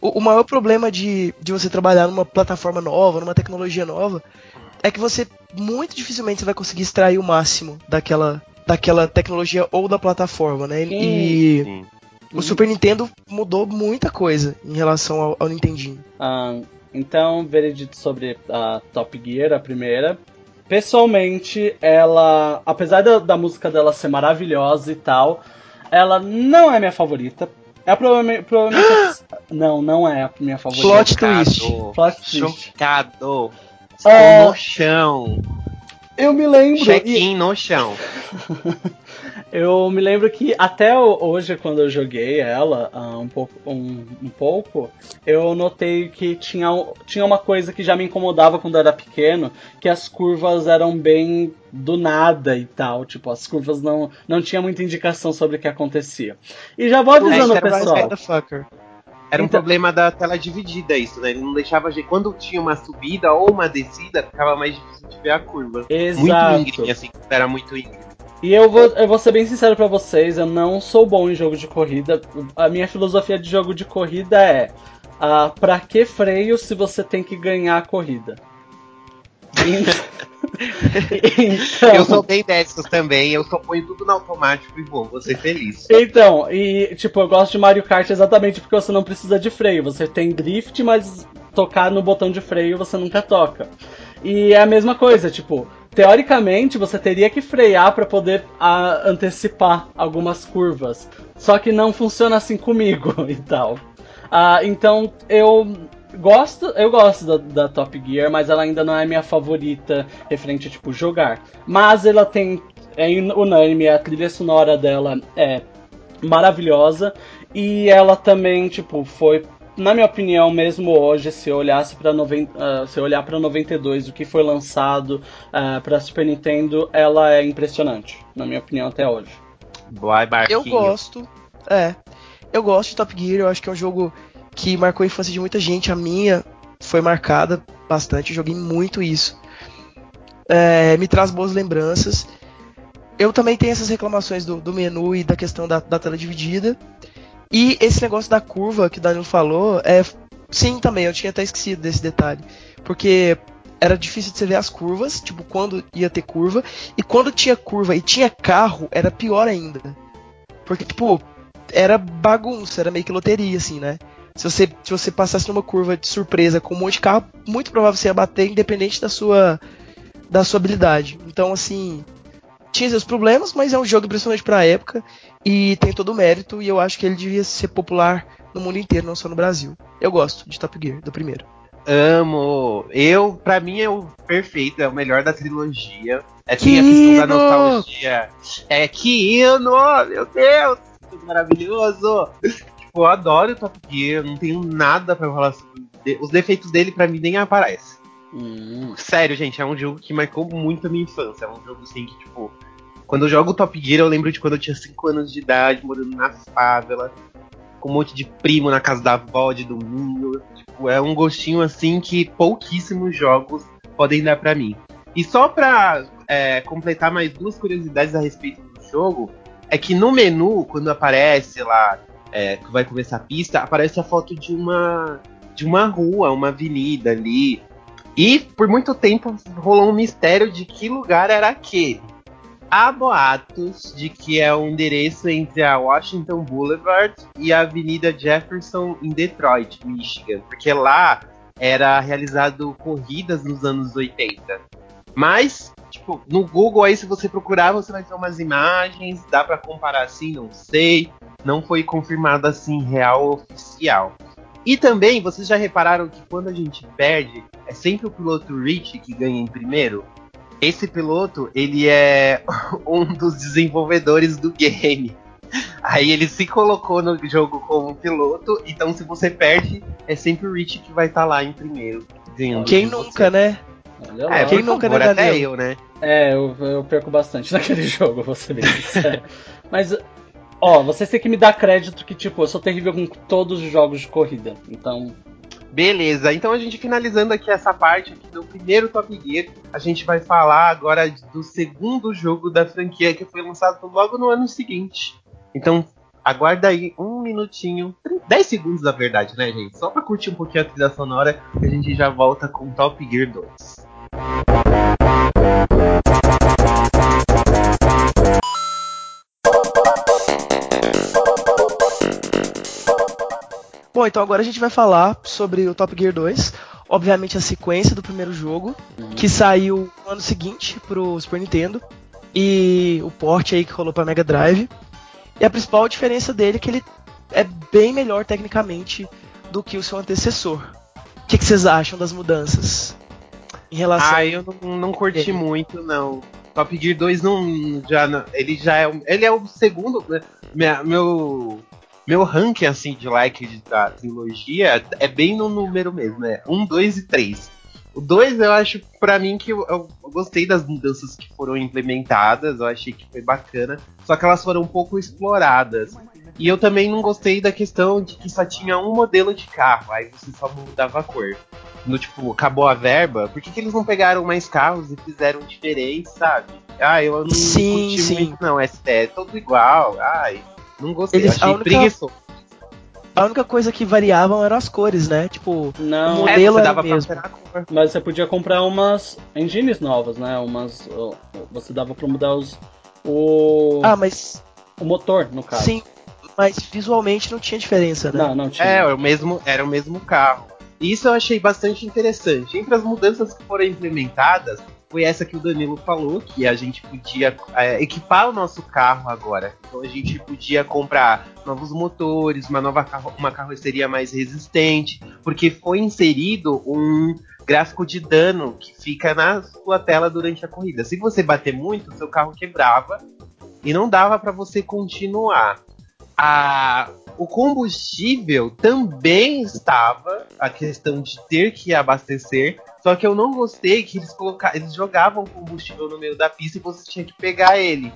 Speaker 2: O, o maior problema de, de você trabalhar numa plataforma nova, numa tecnologia nova, é que você muito dificilmente vai conseguir extrair o máximo daquela, daquela tecnologia ou da plataforma, né? E
Speaker 3: Sim.
Speaker 2: o Super Nintendo mudou muita coisa em relação ao, ao Nintendinho.
Speaker 1: Ah, então, veredito sobre a Top Gear, a primeira. Pessoalmente, ela, apesar da, da música dela ser maravilhosa e tal, ela não é minha favorita. É provavelmente. provavelmente não, não é a minha favorita.
Speaker 2: Plot twist.
Speaker 1: Plot twist.
Speaker 3: Chocado.
Speaker 1: Ah.
Speaker 3: Estou no chão.
Speaker 1: Eu me lembro. e-
Speaker 3: Check-in no chão.
Speaker 1: Eu me lembro que até o- hoje, quando eu joguei ela ah, um, pouco, um, um pouco, eu notei que tinha, tinha uma coisa que já me incomodava quando eu era pequeno, que as curvas eram bem do nada e tal. Tipo, as curvas não, não tinha muita indicação sobre o que acontecia. E já vou avisando,
Speaker 3: mais
Speaker 1: pessoal.
Speaker 3: Era um
Speaker 1: Então-
Speaker 3: problema da tela dividida isso, né? Ele não deixava gente. Quando tinha uma subida ou uma descida, ficava mais difícil de ver a curva. Muito
Speaker 1: Exato.
Speaker 3: íngreme, assim, era muito íngreme.
Speaker 1: E eu vou, eu vou ser bem sincero pra vocês, eu não sou bom em jogo de corrida. A minha filosofia de jogo de corrida é: ah, pra que freio se você tem que ganhar a corrida? Então,
Speaker 3: Eu sou bem dessas também, eu só ponho tudo no automático e vou, vou ser feliz.
Speaker 1: Então, e tipo, eu gosto de Mario Kart exatamente porque você não precisa de freio. Você tem drift, mas tocar no botão de freio você nunca toca. E é a mesma coisa, tipo, teoricamente você teria que frear para poder ah, antecipar algumas curvas. Só que não funciona assim comigo e tal. Ah, então eu gosto, eu gosto da, da Top Gear, mas ela ainda não é minha favorita referente a tipo jogar. Mas ela tem é unânime, a trilha sonora dela é maravilhosa e ela também tipo foi na minha opinião, mesmo hoje, se eu olhasse para uh, se eu olhar para 92, o que foi lançado uh, para Super Nintendo, ela é impressionante, na minha opinião até hoje.
Speaker 3: Boa,
Speaker 2: Eu gosto, é, eu gosto de Top Gear. Eu acho que é um jogo que marcou a infância de muita gente. A minha foi marcada bastante. Joguei muito isso. É, me traz boas lembranças. Eu também tenho essas reclamações do, do menu e da questão da, da tela dividida. E esse negócio da curva que o Danilo falou, é sim também, eu tinha até esquecido desse detalhe. Porque era difícil de você ver as curvas, tipo, quando ia ter curva, e quando tinha curva e tinha carro, era pior ainda. Porque, tipo, era bagunça, era meio que loteria, assim, né? Se você, se você passasse numa curva de surpresa com um monte de carro, muito provável você ia bater, independente da sua, da sua habilidade. Então, assim, tinha seus problemas, mas é um jogo impressionante pra época e tem todo o mérito, e eu acho que ele devia ser popular no mundo inteiro, não só no Brasil. Eu gosto de Top Gear, do primeiro.
Speaker 3: Amo! Eu, pra mim, é o perfeito, é o melhor da trilogia. É tem a questão da nostalgia. É Kino! Meu Deus! Que maravilhoso! Tipo, eu adoro o Top Gear, não tenho nada pra falar sobre. Os defeitos dele, pra mim, nem aparecem.
Speaker 1: Hum.
Speaker 3: Sério, gente, é um jogo que marcou muito a minha infância. É um jogo assim que, tipo, quando eu jogo Top Gear, eu lembro de quando eu tinha 5 anos de idade, morando na favela, com um monte de primo na casa da avó de domingo. Tipo, é um gostinho assim que pouquíssimos jogos podem dar pra mim. E só pra é, completar mais duas curiosidades a respeito do jogo, é que no menu, quando aparece lá, é, que vai começar a pista, aparece a foto de uma de uma rua, uma avenida ali. E por muito tempo rolou um mistério de que lugar era aquele. Há boatos de que é um endereço entre a Washington Boulevard e a Avenida Jefferson em Detroit, Michigan, porque lá era realizado corridas nos anos 80. Mas, tipo, no Google aí se você procurar, você vai ter umas imagens, dá para comparar assim, não sei, não foi confirmado assim real oficial. E também, vocês já repararam que quando a gente perde, é sempre o piloto Rich que ganha em primeiro? Esse piloto, ele é um dos desenvolvedores do game. Aí ele se colocou no jogo como piloto, então se você perde, é sempre o Rich que vai estar tá lá em primeiro.
Speaker 2: Quem
Speaker 3: de
Speaker 2: nunca,
Speaker 3: você.
Speaker 2: né?
Speaker 3: É,
Speaker 2: Quem nunca,
Speaker 3: favor,
Speaker 2: né,
Speaker 3: até eu, né?
Speaker 1: É, eu, eu perco bastante naquele jogo, vou ser bem sincero. Mas, ó, vocês têm que me dar crédito que, tipo, eu sou terrível com todos os jogos de corrida. Então,
Speaker 3: Beleza, então a gente finalizando aqui essa parte aqui do primeiro Top Gear, a gente vai falar agora do segundo jogo da franquia que foi lançado logo no ano seguinte. Então, aguarda aí um minutinho, 10 segundos na verdade, né, gente? Só pra curtir um pouquinho a trilha sonora, a gente já volta com Top Gear 2.
Speaker 2: Bom, então agora a gente vai falar sobre o Top Gear 2. Obviamente a sequência do primeiro jogo, que saiu no ano seguinte pro Super Nintendo. E o port aí que rolou pra Mega Drive. E a principal diferença dele é que ele é bem melhor tecnicamente do que o seu antecessor. O que, que vocês acham das mudanças? Em relação.
Speaker 3: Ah, eu não, não curti muito, não. Top Gear 2 não. Já, não- ele já é. o- Ele é o segundo. né, minha- meu. Meu ranking assim de like da trilogia é bem no número mesmo, é 1, 2 e 3. O 2 eu acho, pra mim, que eu, eu gostei das mudanças que foram implementadas, eu achei que foi bacana, só que elas foram um pouco exploradas. E eu também não gostei da questão de que só tinha um modelo de carro, aí você só mudava a cor. No tipo, acabou a verba, por que, que eles não pegaram mais carros e fizeram diferente, sabe? Ah, eu não
Speaker 2: Sim,
Speaker 3: curti
Speaker 2: sim.
Speaker 3: muito, não. É, é tudo igual. Ai, não gostei.
Speaker 2: Eles- a
Speaker 3: achei
Speaker 2: única-
Speaker 3: preguiçoso.
Speaker 2: A única coisa que variavam eram as cores, né? Tipo,
Speaker 1: Não,
Speaker 2: O
Speaker 3: É,
Speaker 2: modelo era
Speaker 3: dava
Speaker 2: o mesmo.
Speaker 3: pra a
Speaker 1: mas você podia comprar umas engines novas, né? Umas. Você dava pra mudar os. O,
Speaker 2: ah, mas
Speaker 1: o motor, no caso.
Speaker 2: sim, mas visualmente não tinha diferença, né?
Speaker 1: Não, não tinha.
Speaker 3: É, era o mesmo, era o mesmo carro. E isso eu achei bastante interessante. Entre as mudanças que foram implementadas, foi essa que o Danilo falou, que a gente podia é, equipar o nosso carro agora. Então a gente podia comprar novos motores, uma nova carro, uma carroceria mais resistente, porque foi inserido um gráfico de dano que fica na sua tela durante a corrida. Se você bater muito, seu carro quebrava e não dava para você continuar. A, o combustível também estava a questão de ter que abastecer, só que eu não gostei que eles colocaram, eles jogavam combustível no meio da pista e você tinha que pegar ele.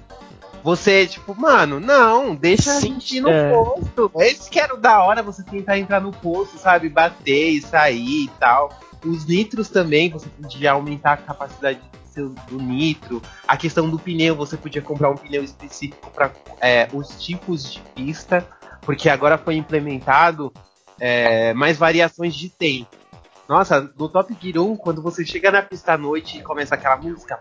Speaker 3: Você, tipo, mano, não, deixa a
Speaker 2: Sim,
Speaker 3: gente ir no
Speaker 2: é.
Speaker 3: posto. Esse que era o da hora você tentar entrar no posto, sabe? Bater e sair e tal. Os nitros também, você podia aumentar a capacidade do seu- do nitro. A questão do pneu, você podia comprar um pneu específico para os tipos de pista, porque agora foi implementado é, mais variações de tempo. Nossa, no Top Gear 1, quando você chega na pista à noite e começa aquela música.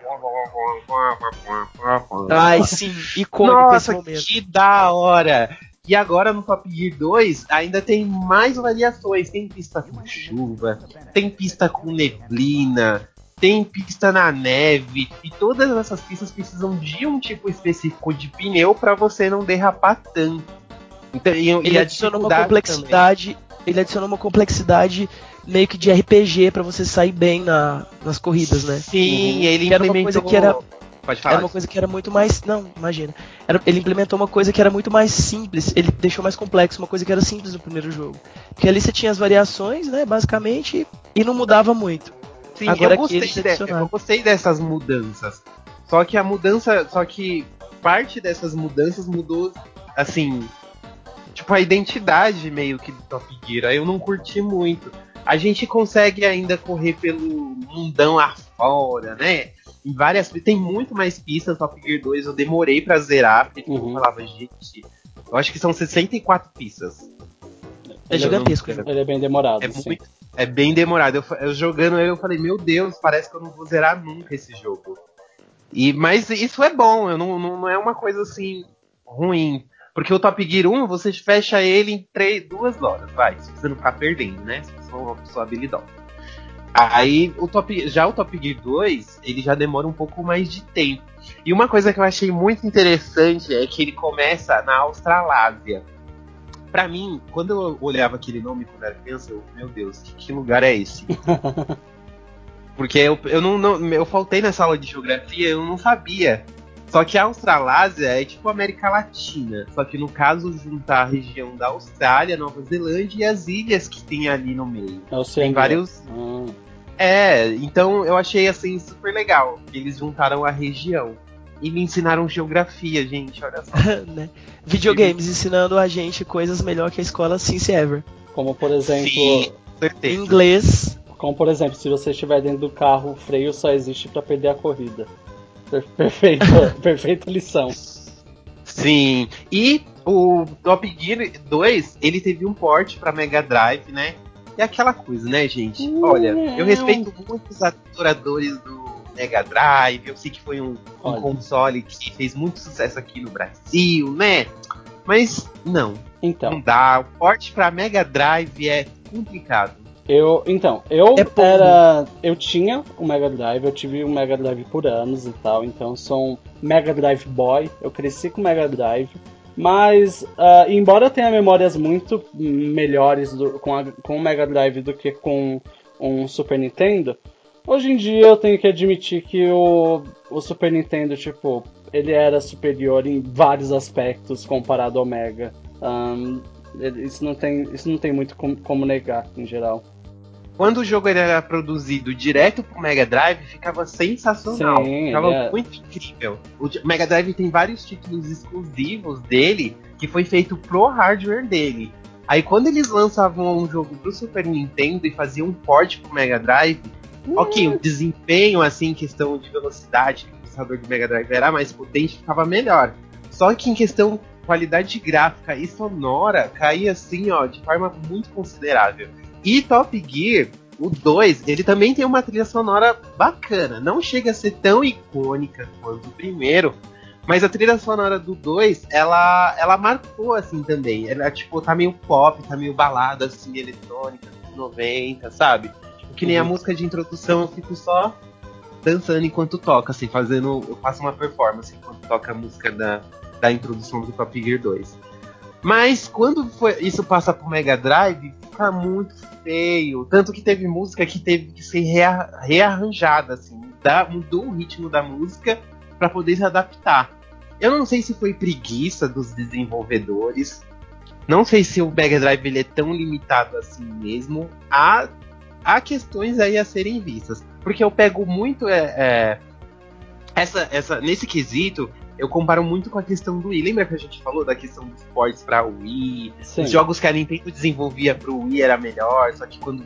Speaker 2: Ai, sim, icônico
Speaker 3: Nossa, que da hora! E agora no Top Gear 2 ainda tem mais variações. Tem pista com chuva, tem pista com neblina, tem pista na neve. E todas essas pistas precisam de um tipo específico de pneu para você não derrapar tanto. Então, e, e
Speaker 2: Ele
Speaker 3: a
Speaker 2: adicionou uma complexidade. Ele adicionou uma complexidade meio que de RPG pra você sair bem na- nas corridas, né?
Speaker 3: Sim, ele
Speaker 2: Que era uma
Speaker 3: implementou...
Speaker 2: coisa que era-
Speaker 3: Pode falar.
Speaker 2: Era uma coisa que era muito mais. Não, imagina. Era- ele implementou uma coisa que era muito mais simples. Ele deixou mais complexo uma coisa que era simples no primeiro jogo. Porque ali você tinha as variações, né? Basicamente, e não mudava muito.
Speaker 3: Sim,
Speaker 2: Agora
Speaker 3: eu gostei, de- eu gostei dessas mudanças. Só que a mudança, só que parte dessas mudanças mudou, assim, tipo a identidade meio que do Top Gear. Aí eu não curti muito. A gente consegue ainda correr pelo mundão afora, né? Em várias, tem muito mais pistas Top Gear 2. Eu demorei pra zerar, porque
Speaker 1: Uhum.
Speaker 3: eu falava, gente, eu acho que são 64 pistas.
Speaker 2: É gigantesco.
Speaker 3: Não-
Speaker 1: Ele é bem demorado,
Speaker 3: é muito, é bem demorado. Eu, eu jogando ele, eu falei, meu Deus, parece que eu não vou zerar nunca esse jogo. E, mas isso é bom, eu não, não, não é uma coisa assim ruim. Porque o Top Gear 1, você fecha ele em três, duas horas, vai, se você não ficar perdendo, né? Se você for uma pessoa habilidosa. Aí o Top, já o Top Gear 2, ele já demora um pouco mais de tempo. E uma coisa que eu achei muito interessante é que ele começa na Australásia. Pra mim, quando eu olhava aquele nome quando era criança, eu, meu Deus, que, que lugar é esse? Porque eu, eu não, não- eu faltei nessa aula de geografia, eu não sabia. Só que a Australásia é tipo América Latina. Só que no caso juntar a região da Austrália, Nova Zelândia e as ilhas que tem ali no meio.
Speaker 1: É o
Speaker 3: Tem vários.
Speaker 1: Hum.
Speaker 3: É, então eu achei assim super legal. Eles juntaram a região. E me ensinaram geografia, gente, olha só.
Speaker 2: né? Videogames ensinando a gente coisas melhor que a escola Since Ever.
Speaker 1: Como por exemplo.
Speaker 3: Sim, certeza.
Speaker 2: Inglês.
Speaker 1: Como por exemplo, se você estiver dentro do carro, o freio só existe pra perder a corrida. Per- Perfeito, perfeita lição.
Speaker 3: Sim. E o Top Gear 2, ele teve um port pra Mega Drive, né? E aquela coisa, né, gente? Olha, eu respeito muito os adoradores do Mega Drive. Eu sei que foi um, um console que fez muito sucesso aqui no Brasil, né? Mas não, não
Speaker 1: Então,
Speaker 3: dá. O port pra Mega Drive é complicado.
Speaker 1: Eu, então, eu
Speaker 2: É
Speaker 1: era, eu tinha um Mega Drive, eu tive um Mega Drive por anos e tal, então sou um Mega Drive boy. Eu cresci com Mega Drive. Mas, ah, embora eu tenha memórias muito melhores do- com, a- com o Mega Drive do que com um Super Nintendo, Hoje em dia eu tenho que admitir que o, o Super Nintendo, tipo, ele era superior em vários aspectos comparado ao Mega. Um, isso, não tem, isso não tem muito com- como negar, em geral.
Speaker 3: Quando o jogo era produzido direto pro Mega Drive, ficava sensacional.
Speaker 1: Sim,
Speaker 3: ficava
Speaker 1: é-
Speaker 3: muito incrível. O Mega Drive tem vários títulos exclusivos dele que foi feito pro hardware dele. Aí quando eles lançavam um jogo pro Super Nintendo e faziam um port pro Mega Drive, ok, o desempenho, assim, em questão de velocidade, que o processador do Mega Drive era mais potente, ficava melhor. Só que em questão de qualidade gráfica e sonora, caía assim, ó, de forma muito considerável. E Top Gear, o 2, ele também tem uma trilha sonora bacana. Não chega a ser tão icônica quanto o primeiro, mas a trilha sonora do 2, ela, ela marcou assim também. Ela, tipo, tá meio pop, tá meio balada, assim, eletrônica, dos 90, sabe? Tipo, que nem a
Speaker 1: Uhum.
Speaker 3: música de introdução, eu fico só dançando enquanto toca, assim, fazendo. Eu faço uma performance enquanto toca a música da, da introdução do Top Gear 2. Mas quando foi- isso passa pro Mega Drive, fica muito feio. Tanto que teve música que teve que ser rea- rearranjada, assim. Mudar, mudou o ritmo da música para poder se adaptar. Eu não sei se foi preguiça dos desenvolvedores. Não sei se o Mega Drive ele é tão limitado assim mesmo. Há, há questões aí a serem vistas. Porque eu pego muito é, é, essa, essa, nesse quesito, eu comparo muito com a questão do Wii. Lembra que a gente falou da questão dos ports pra Wii?
Speaker 1: Sim.
Speaker 3: Os jogos que a Nintendo desenvolvia pro Wii era melhor, só que quando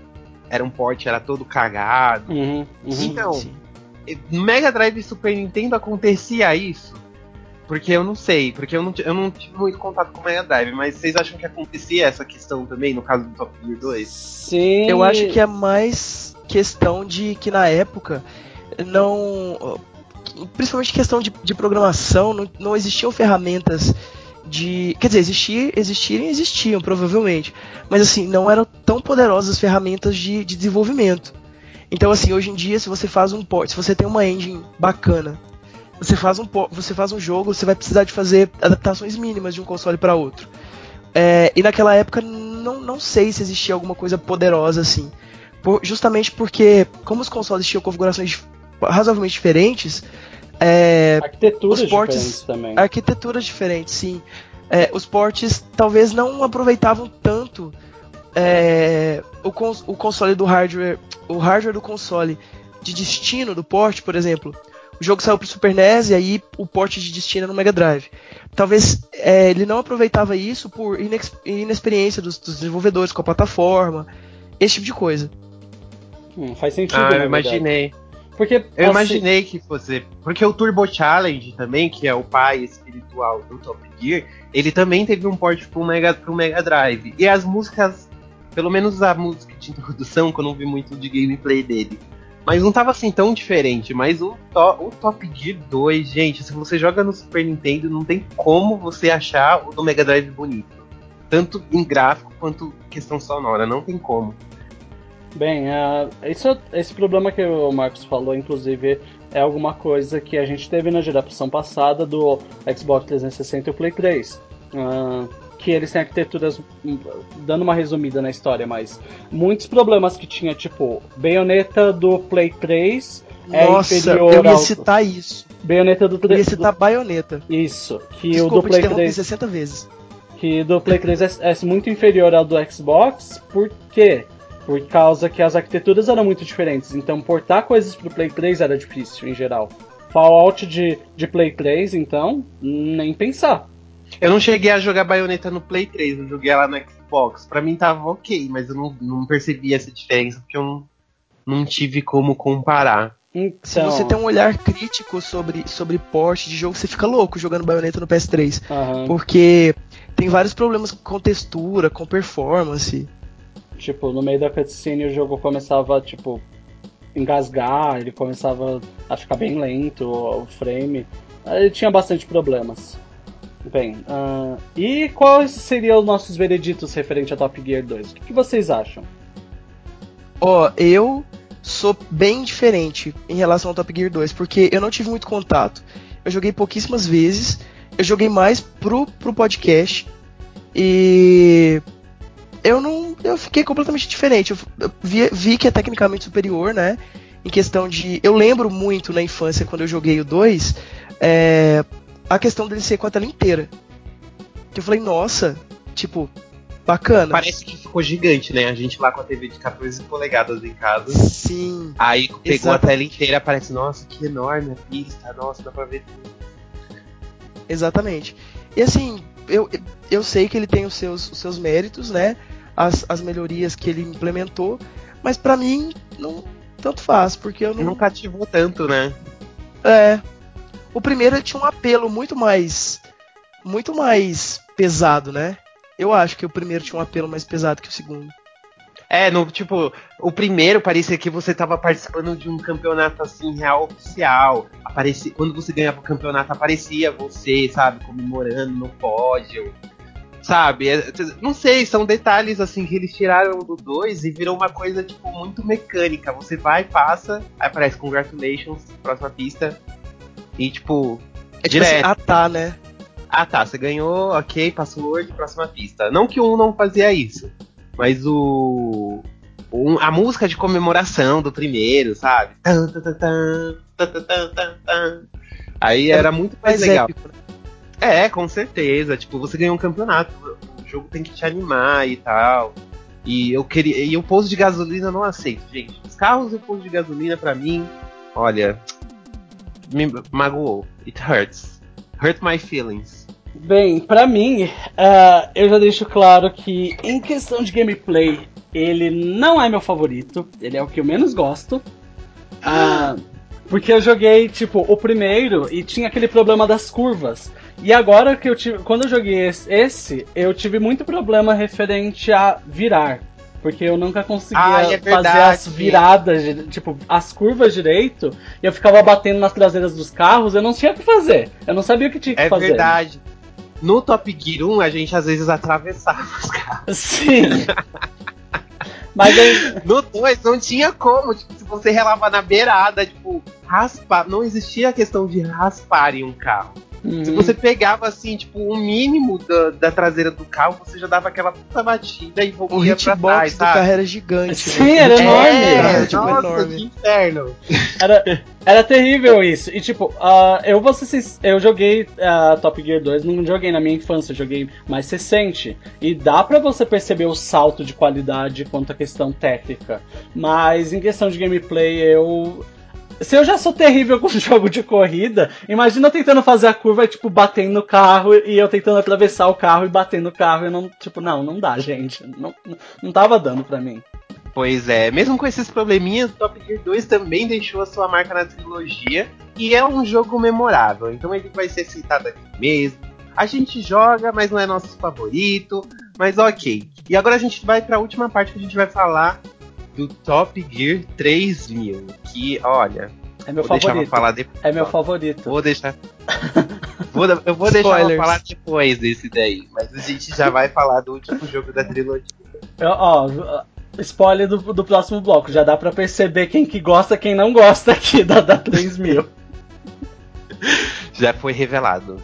Speaker 3: era um port era todo cagado.
Speaker 1: Uhum, uhum.
Speaker 3: Então,
Speaker 2: sim.
Speaker 3: Mega Drive e Super Nintendo acontecia isso? Porque eu não sei, porque eu não, eu não tive muito contato com o Mega Drive, mas vocês acham que acontecia essa questão também no caso do Top Gear 2?
Speaker 1: Sim.
Speaker 2: Eu acho que é mais questão de que na época não. Principalmente questão de, de programação, não, não existiam ferramentas de. Quer dizer, existir, existirem, existiam, provavelmente. Mas assim, não eram tão poderosas as ferramentas de, de desenvolvimento. Então, assim, hoje em dia, se você faz um port, se você tem uma engine bacana, você faz um, você faz um jogo, você vai precisar de fazer adaptações mínimas de um console para outro. É, e naquela época, não, não sei se existia alguma coisa poderosa assim. Por- justamente porque, como os consoles tinham configurações razoavelmente diferentes, é,
Speaker 1: Arquiteturas
Speaker 2: os portes-
Speaker 1: diferentes também.
Speaker 2: arquiteturas diferentes, sim. É, os portes talvez não aproveitavam tanto é, o, cons- o console do hardware, o hardware do console de destino do porte, por exemplo. O jogo saiu pro Super NES e aí o porte de destino é no Mega Drive. Talvez é, ele não aproveitava isso por inex- inexperiência dos, dos desenvolvedores com a plataforma, esse tipo de coisa.
Speaker 1: Hum, faz sentido.
Speaker 3: Ah, eu
Speaker 1: verdade. Porque
Speaker 3: Eu
Speaker 1: assim,
Speaker 3: imaginei que fosse. Porque o Turbo Challenge também, que é o pai espiritual do Top Gear, ele também teve um port pro Mega, pro Mega Drive. E as músicas, pelo menos a música de introdução, que eu não vi muito de gameplay dele. Mas não tava assim tão diferente. Mas o, to- o Top Gear 2, gente, se você joga no Super Nintendo, não tem como você achar o do Mega Drive bonito. Tanto em gráfico quanto questão sonora, não tem como.
Speaker 1: Bem, ah, isso, esse problema que o Marcos falou, inclusive, é alguma coisa que a gente teve na geração passada do Xbox 360 e o Play 3. Ah, que eles têm arquiteturas, hum, dando uma resumida na história, mas muitos problemas que tinha, tipo, baioneta do Play 3 é
Speaker 2: Nossa,
Speaker 1: inferior
Speaker 2: eu ia
Speaker 1: ao.
Speaker 2: citar isso.
Speaker 1: Baioneta do
Speaker 2: Eu
Speaker 1: 3.
Speaker 2: ia citar baioneta.
Speaker 1: Isso, que
Speaker 2: Desculpa
Speaker 1: o do Play
Speaker 2: interromper
Speaker 1: 3
Speaker 2: 60 vezes.
Speaker 1: que do Play 3 é, é muito inferior ao do Xbox, por quê? Por causa que as arquiteturas eram muito diferentes, então portar coisas pro Play 3 era difícil em geral. Fallout de, de Play 3, então, nem pensar.
Speaker 3: Eu não cheguei a jogar baioneta no Play 3, eu joguei ela no Xbox. Pra mim tava ok, mas eu não, não percebi essa diferença porque eu não, não tive como comparar.
Speaker 1: Então,
Speaker 2: Se você tem um olhar crítico sobre, sobre porte de jogo, você fica louco jogando baioneta no PS3.
Speaker 1: aham,
Speaker 2: Porque tem vários problemas com textura, com performance.
Speaker 1: Tipo, no meio da cutscene o jogo começava, tipo, engasgar, ele começava a ficar bem lento, o frame. Ele tinha bastante problemas. Bem, ah, e quais seriam os nossos vereditos referente a Top Gear 2? O que, que vocês acham?
Speaker 2: Ó, eu sou bem diferente em relação ao Top Gear 2, porque eu não tive muito contato. Eu joguei pouquíssimas vezes, eu joguei mais pro, pro podcast e eu não. Eu fiquei completamente diferente. Eu, vi, vi que é tecnicamente superior, né? em questão de. Eu lembro muito na infância, quando eu joguei o 2, é, a questão dele ser com a tela inteira. Que eu falei, nossa, tipo, bacana.
Speaker 3: Parece que ficou gigante, né? A gente lá com a TV de 14 polegadas em casa.
Speaker 2: Sim.
Speaker 3: Aí pegou a
Speaker 2: Exatamente.
Speaker 3: tela inteira, parece, nossa, que enorme a pista, nossa, dá pra ver tudo.
Speaker 2: Exatamente. E assim, eu, eu sei que ele tem os seus, os seus méritos, né? As, as melhorias que ele implementou, mas pra mim não tanto faz, porque eu não.
Speaker 3: Não cativou tanto, né?
Speaker 2: É. O primeiro tinha um apelo muito mais. Muito mais pesado, né? Eu acho que o primeiro tinha um apelo mais pesado que o segundo.
Speaker 3: É, no, tipo, o primeiro parecia que você tava participando de um campeonato assim, real oficial. Aparecia, quando você ganhava o campeonato, aparecia você, sabe, comemorando no pódio sabe? É, não sei, são detalhes assim que eles tiraram do 2 e virou uma coisa, tipo, muito mecânica. Você vai, passa, aí aparece Congratulations, próxima pista. E tipo.
Speaker 2: É tipo assim,
Speaker 3: direto.
Speaker 2: Assim, ah tá, né?
Speaker 3: Ah tá, você ganhou, ok, passou hoje próxima pista. Não que um não fazia isso, mas o. A música de comemoração do primeiro, sabe? Tan, tan, tan, Aí é era muito mais legal.
Speaker 2: Épico, né?
Speaker 3: É, com certeza. Tipo, você ganhou um campeonato, o jogo tem que te animar e tal. E eu queria. E o posto de gasolina eu não aceito, gente. Os carros e o posto de gasolina, pra mim, olha. Me magoou. It hurts. Hurt my feelings.
Speaker 1: Bem, pra mim, ah, eu já deixo claro que em questão de gameplay, ele não é meu favorito. Ele é o que eu menos gosto. Ah, porque eu joguei, tipo, o primeiro e tinha aquele problema das curvas. E agora que eu tive. Quando eu joguei esse, eu tive muito problema referente a virar. Porque eu nunca conseguia
Speaker 3: Ah, é
Speaker 1: fazer as viradas, tipo, as curvas direito, e eu ficava batendo nas traseiras dos carros, eu não tinha o que fazer. Eu não sabia o que tinha que
Speaker 3: É
Speaker 1: fazer.
Speaker 3: verdade. No Top Gear 1, a gente às vezes atravessava os carros.
Speaker 1: Sim. Mas aí,
Speaker 3: No 2, não tinha como. Tipo, se você relava na beirada, tipo, raspar. Não existia a questão de raspar em um carro. Se
Speaker 1: Uhum.
Speaker 3: você pegava, assim, tipo, o mínimo da, da traseira do carro, você já dava aquela puta batida e
Speaker 2: O
Speaker 3: volvia pra trás,
Speaker 2: hitbox do
Speaker 3: sabe?
Speaker 2: carro era gigante.
Speaker 1: Sim,
Speaker 2: né?
Speaker 1: era
Speaker 3: É,
Speaker 1: enorme.
Speaker 2: tipo,
Speaker 3: nossa,
Speaker 2: enorme.
Speaker 3: que inferno.
Speaker 1: Era, era terrível isso. E tipo, ah, eu vou ser eu joguei ah, Top Gear 2, não joguei na minha infância, joguei mais recente. E dá pra você perceber o salto de qualidade quanto à questão técnica. Mas em questão de gameplay, eu. Se eu já sou terrível com jogo de corrida, imagina eu tentando fazer a curva, tipo, batendo no carro e eu tentando atravessar o carro e batendo no carro. Eu não, tipo, não, não dá, gente. Não, não tava dando pra mim.
Speaker 3: Pois é, mesmo com esses probleminhas, Top Gear 2 também deixou a sua marca na trilogia e é um jogo memorável, então ele vai ser citado aqui mesmo. A gente joga, mas não é nosso favorito, mas ok. E agora a gente vai para a última parte que a gente vai falar do Top Gear 3000, que olha,
Speaker 1: É meu
Speaker 3: vou
Speaker 1: favorito.
Speaker 3: falar depois.
Speaker 1: É meu favorito.
Speaker 3: Vou deixar. Vou- eu vou deixar
Speaker 2: Spoilers.
Speaker 3: falar depois desse daí, mas a gente já vai falar do último jogo da trilogia.
Speaker 1: Eu- Ó, spoiler do, do próximo bloco. Já dá pra perceber quem que gosta quem não gosta aqui da, da 3000.
Speaker 3: Já foi revelado.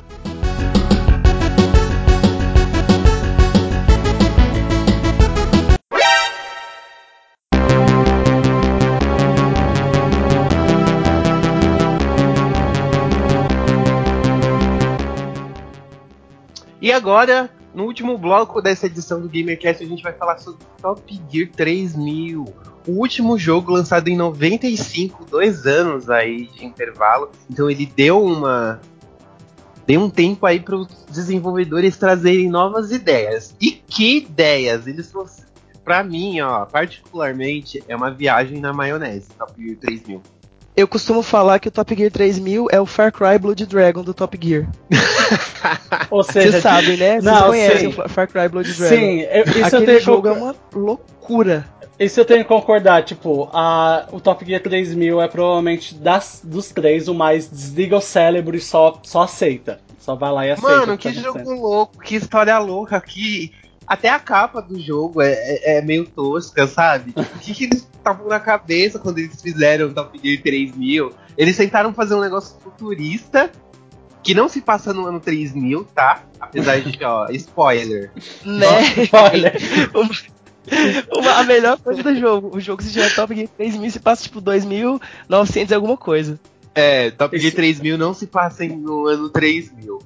Speaker 3: E agora, no último bloco dessa edição do GamerCast, a gente vai falar sobre Top Gear 3000. O último jogo lançado em 95, dois anos aí de intervalo. Então ele deu uma. Deu um tempo aí para os desenvolvedores trazerem novas ideias. E que ideias! Eles trouxeram. Pra mim, ó, particularmente, é uma viagem na maionese, Top Gear 3000.
Speaker 2: Eu costumo falar que o Top Gear 3000 é o Far Cry Blood Dragon do Top Gear.
Speaker 1: Ou seja,
Speaker 2: Vocês sabem, né? Vocês
Speaker 1: Não,
Speaker 2: conhecem
Speaker 1: sim.
Speaker 2: o Fa- Far Cry Blood Dragon.
Speaker 1: sim, eu- isso eu,
Speaker 2: Aquele
Speaker 1: tenho
Speaker 2: jogo é uma loucura.
Speaker 1: isso eu tenho que concordar. Tipo, a, o Top Gear 3000 é provavelmente das, dos três o mais desliga o cérebro e só, só aceita. Só vai lá e aceita.
Speaker 3: Mano,
Speaker 1: o
Speaker 3: que
Speaker 1: tá
Speaker 3: jogo louco, que história louca, que. Até a capa do jogo é, é- é meio tosca, sabe? O que, que eles estavam na cabeça quando eles fizeram Top Gear 3000? Eles tentaram fazer um negócio futurista, que não se passa no ano 3000, tá? Apesar de, ó, spoiler.
Speaker 2: Né?
Speaker 1: Olha,
Speaker 2: Uma- a melhor coisa do jogo, o jogo se tiver Top Gear 3000 se passa tipo 2900 e alguma coisa.
Speaker 3: É, Top Gear
Speaker 1: Isso.
Speaker 3: 3000 não se passa em- no ano 3000.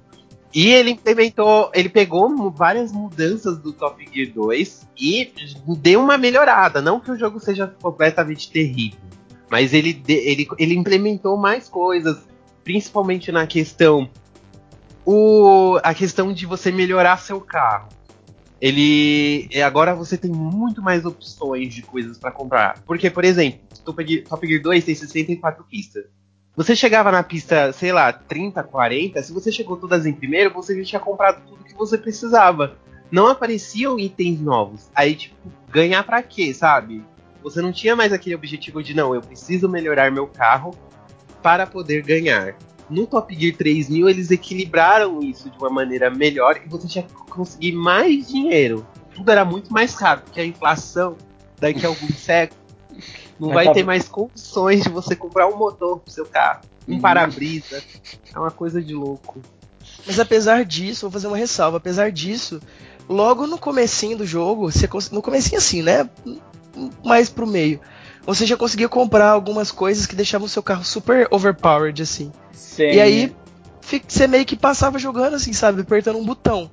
Speaker 3: E ele implementou, ele pegou várias mudanças do Top Gear 2 e deu uma melhorada. Não que o jogo seja completamente terrível, mas ele, ele, ele implementou mais coisas, principalmente na questão o, a questão de você melhorar seu carro. Ele agora você tem muito mais opções de coisas pra comprar. Porque, por exemplo, Top Gear, Top Gear 2 tem 64 pistas. Você chegava na pista, sei lá, 30, 40, se você chegou todas em primeiro, você já tinha comprado tudo que você precisava. Não apareciam itens novos. Aí, tipo, ganhar pra quê, sabe? Você não tinha mais aquele objetivo de, não, eu preciso melhorar meu carro para poder ganhar. No Top Gear 3000, eles equilibraram isso de uma maneira melhor e você tinha que conseguir mais dinheiro. Tudo era muito mais caro, porque a inflação, daqui a alguns séculos, não
Speaker 1: Mas
Speaker 3: vai ter mais condições de você comprar um motor pro seu carro. Um
Speaker 1: Uhum.
Speaker 3: para-brisa. É uma coisa de louco.
Speaker 2: Mas apesar disso, vou fazer uma ressalva, apesar disso, logo no comecinho do jogo, você no comecinho assim, né, mais pro meio, você já conseguia comprar algumas coisas que deixavam o seu carro super overpowered assim.
Speaker 1: Sim.
Speaker 2: E aí você meio que passava jogando assim, sabe, apertando um botão.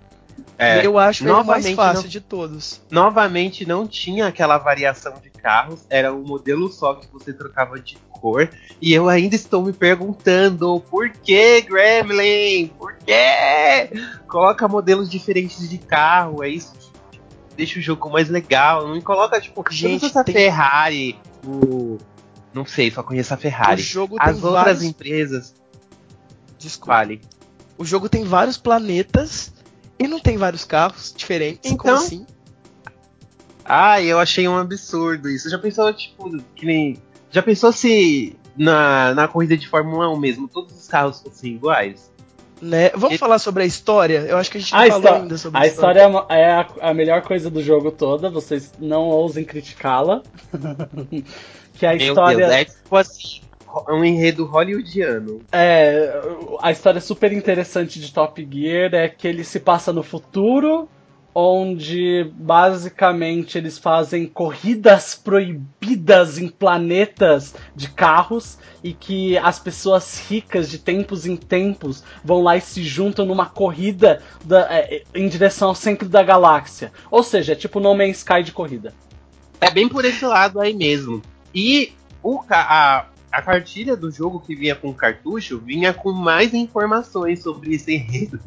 Speaker 3: É,
Speaker 2: Eu acho ele o mais fácil
Speaker 3: não-
Speaker 2: de todos.
Speaker 3: novamente não tinha aquela variação de carros, era um modelo só que você trocava de cor. E eu ainda estou me perguntando por que Gremlin? Por quê? Coloca modelos diferentes de carro, é isso que deixa o jogo mais legal. Não coloca, tipo,
Speaker 2: Gente,
Speaker 3: essa
Speaker 2: tem-
Speaker 3: Ferrari, o. Não sei, só conheço a
Speaker 2: O
Speaker 3: Ferrari.
Speaker 2: jogo
Speaker 3: As
Speaker 2: tem
Speaker 3: outras
Speaker 2: vários...
Speaker 3: empresas.
Speaker 2: Desculpa.
Speaker 3: Fale.
Speaker 2: O jogo tem vários planetas e não tem vários carros diferentes. Como
Speaker 3: Então,
Speaker 2: assim?
Speaker 3: Ah, eu achei um absurdo isso. Já pensou, tipo, que nem. Já pensou se na, na corrida de Fórmula 1 mesmo, todos os carros fossem iguais?
Speaker 2: Né? Vamos
Speaker 3: E-
Speaker 2: falar sobre a história? Eu acho que a gente não
Speaker 1: A,
Speaker 2: falou
Speaker 1: histó-
Speaker 2: ainda sobre
Speaker 1: a história é uma- é a, a melhor coisa do jogo toda, vocês não ousem criticá-la. que a
Speaker 3: Meu
Speaker 1: história.
Speaker 3: Deus, é tipo assim, um enredo hollywoodiano.
Speaker 1: É, a história super interessante de Top Gear é que ele se passa no futuro, onde basicamente eles fazem corridas proibidas em planetas de carros e que as pessoas ricas de tempos em tempos vão lá e se juntam numa corrida da- é, em direção ao centro da galáxia. Ou seja, é tipo No Man's Sky de corrida.
Speaker 3: É bem por esse lado aí mesmo. E o, a, a cartilha do jogo que vinha com o cartucho vinha com mais informações sobre esse enredo.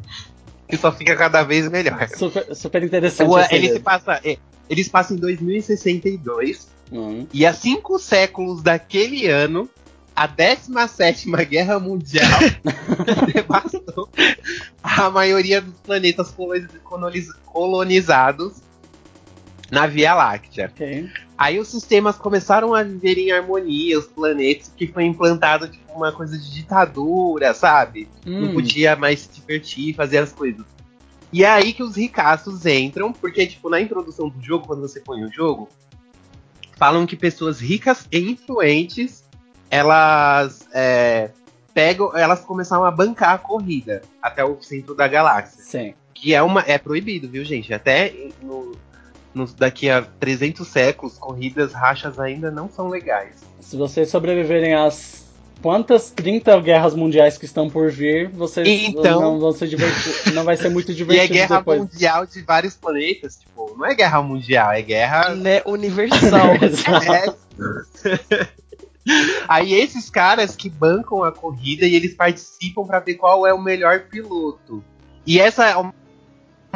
Speaker 3: Que só fica cada vez melhor.
Speaker 1: Super, super interessante.
Speaker 3: O-
Speaker 1: esse
Speaker 3: ele se passa, é, eles passam em 2062
Speaker 1: Hum.
Speaker 3: e há cinco séculos daquele ano, a 17 Guerra Mundial devastou a maioria dos planetas coloniz- colonizados na Via Láctea.
Speaker 1: Ok.
Speaker 3: Aí os sistemas começaram a viver em harmonia, os planetas, que foi implantado tipo uma coisa de ditadura, sabe? Não
Speaker 1: Hum.
Speaker 3: podia mais se divertir, fazer as coisas. E é aí que os ricaços entram, porque, tipo, na introdução do jogo, quando você põe o jogo, falam que pessoas ricas e influentes, elas é, pegam, elas começaram a bancar a corrida até o centro da galáxia.
Speaker 1: Sim.
Speaker 3: Que é uma é proibido, viu, gente? Até no, no- daqui a 300 séculos, corridas rachas ainda não são legais.
Speaker 1: Se vocês sobreviverem às quantas 30 guerras mundiais que estão por vir, vocês
Speaker 3: Então-
Speaker 1: não vão se divertir, não vai ser muito
Speaker 3: E é
Speaker 1: divertido
Speaker 3: guerra
Speaker 1: depois.
Speaker 3: mundial de vários planetas, tipo, não é guerra mundial, é guerra
Speaker 2: Né, universal.
Speaker 3: É. Aí esses caras que bancam a corrida e eles participam pra ver qual é o melhor piloto. E essa é um-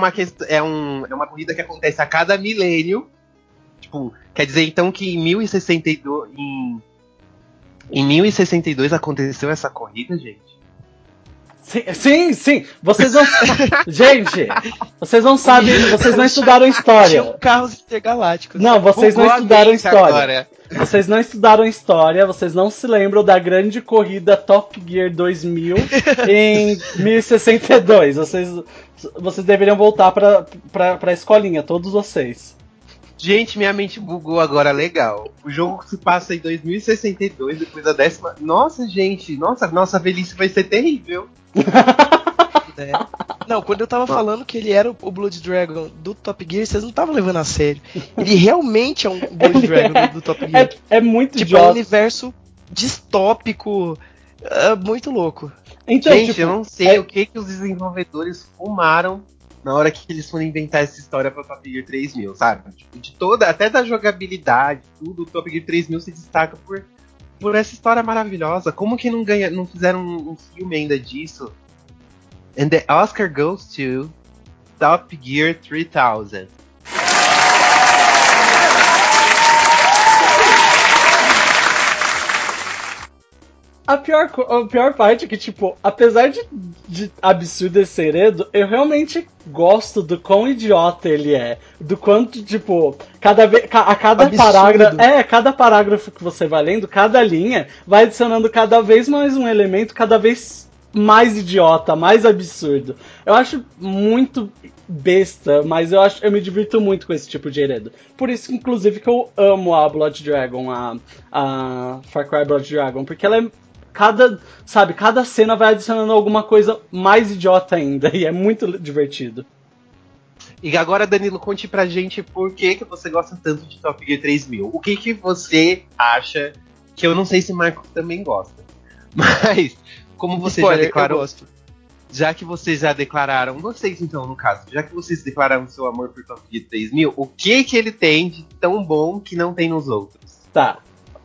Speaker 3: uma é, um, é uma corrida que acontece a cada milênio. Tipo, quer dizer então que em 1062 em, em 1062 aconteceu essa corrida, gente?
Speaker 1: Sim, sim, sim. Vocês não. Gente, vocês não sabem, vocês não estudaram história.
Speaker 2: carros intergalácticos.
Speaker 1: Não, vocês não
Speaker 3: Bugou a
Speaker 1: estudaram história.
Speaker 3: agora.
Speaker 1: Vocês não estudaram história, vocês não se lembram da grande corrida Top Gear 2000 em 1062. Vocês, vocês deveriam voltar pra, pra, pra escolinha, todos vocês.
Speaker 3: Gente, minha mente bugou agora, legal. O jogo se passa em 2062, depois da décima. Nossa, gente, nossa, nossa velhice vai ser terrível.
Speaker 2: né? Não, quando eu tava falando que ele era o Blood Dragon do Top Gear, vocês não estavam levando a sério. Ele realmente é um Blood
Speaker 1: Ele
Speaker 2: Dragon
Speaker 1: é-
Speaker 2: do, Top Gear.
Speaker 1: É, é muito
Speaker 2: tipo, é um universo distópico, é, muito louco.
Speaker 1: Então,
Speaker 3: Gente,
Speaker 1: tipo,
Speaker 3: eu não sei
Speaker 1: é-
Speaker 3: o que, que os desenvolvedores fumaram na hora que eles foram inventar essa história pra Top Gear 3000, sabe? Tipo, de toda, até da jogabilidade, tudo, o Top Gear 3000 se destaca por, por essa história maravilhosa. Como que não ganha, não fizeram um, um filme ainda disso? And the Oscar goes to Top Gear 3000.
Speaker 1: A pior, a pior parte é que, tipo, apesar de, de absurdo esse segredo, eu realmente gosto do quão idiota ele é. Do quanto, tipo, cada vez. A cada
Speaker 2: Absurdo.
Speaker 1: parágrafo. É, cada parágrafo que você vai lendo, cada linha, vai adicionando cada vez mais um elemento, cada vez mais idiota, mais absurdo. Eu acho muito besta, mas eu acho eu me divirto muito com esse tipo de enredo. Por isso, inclusive, que eu amo a Blood Dragon, a, a Far Cry Blood Dragon, porque ela é cada, sabe, cada cena vai adicionando alguma coisa mais idiota ainda e é muito divertido.
Speaker 3: E agora, Danilo, conte pra gente por que, que você gosta tanto de Top Gear 3000. O que, que você acha que eu não sei se o Marco também gosta. Mas, como você
Speaker 2: Spoiler,
Speaker 3: já declarou, já que vocês já declararam, vocês então, no caso, já que vocês declararam seu amor por Top Gear 3000, o que que ele tem de tão bom que não tem nos outros?
Speaker 1: Tá.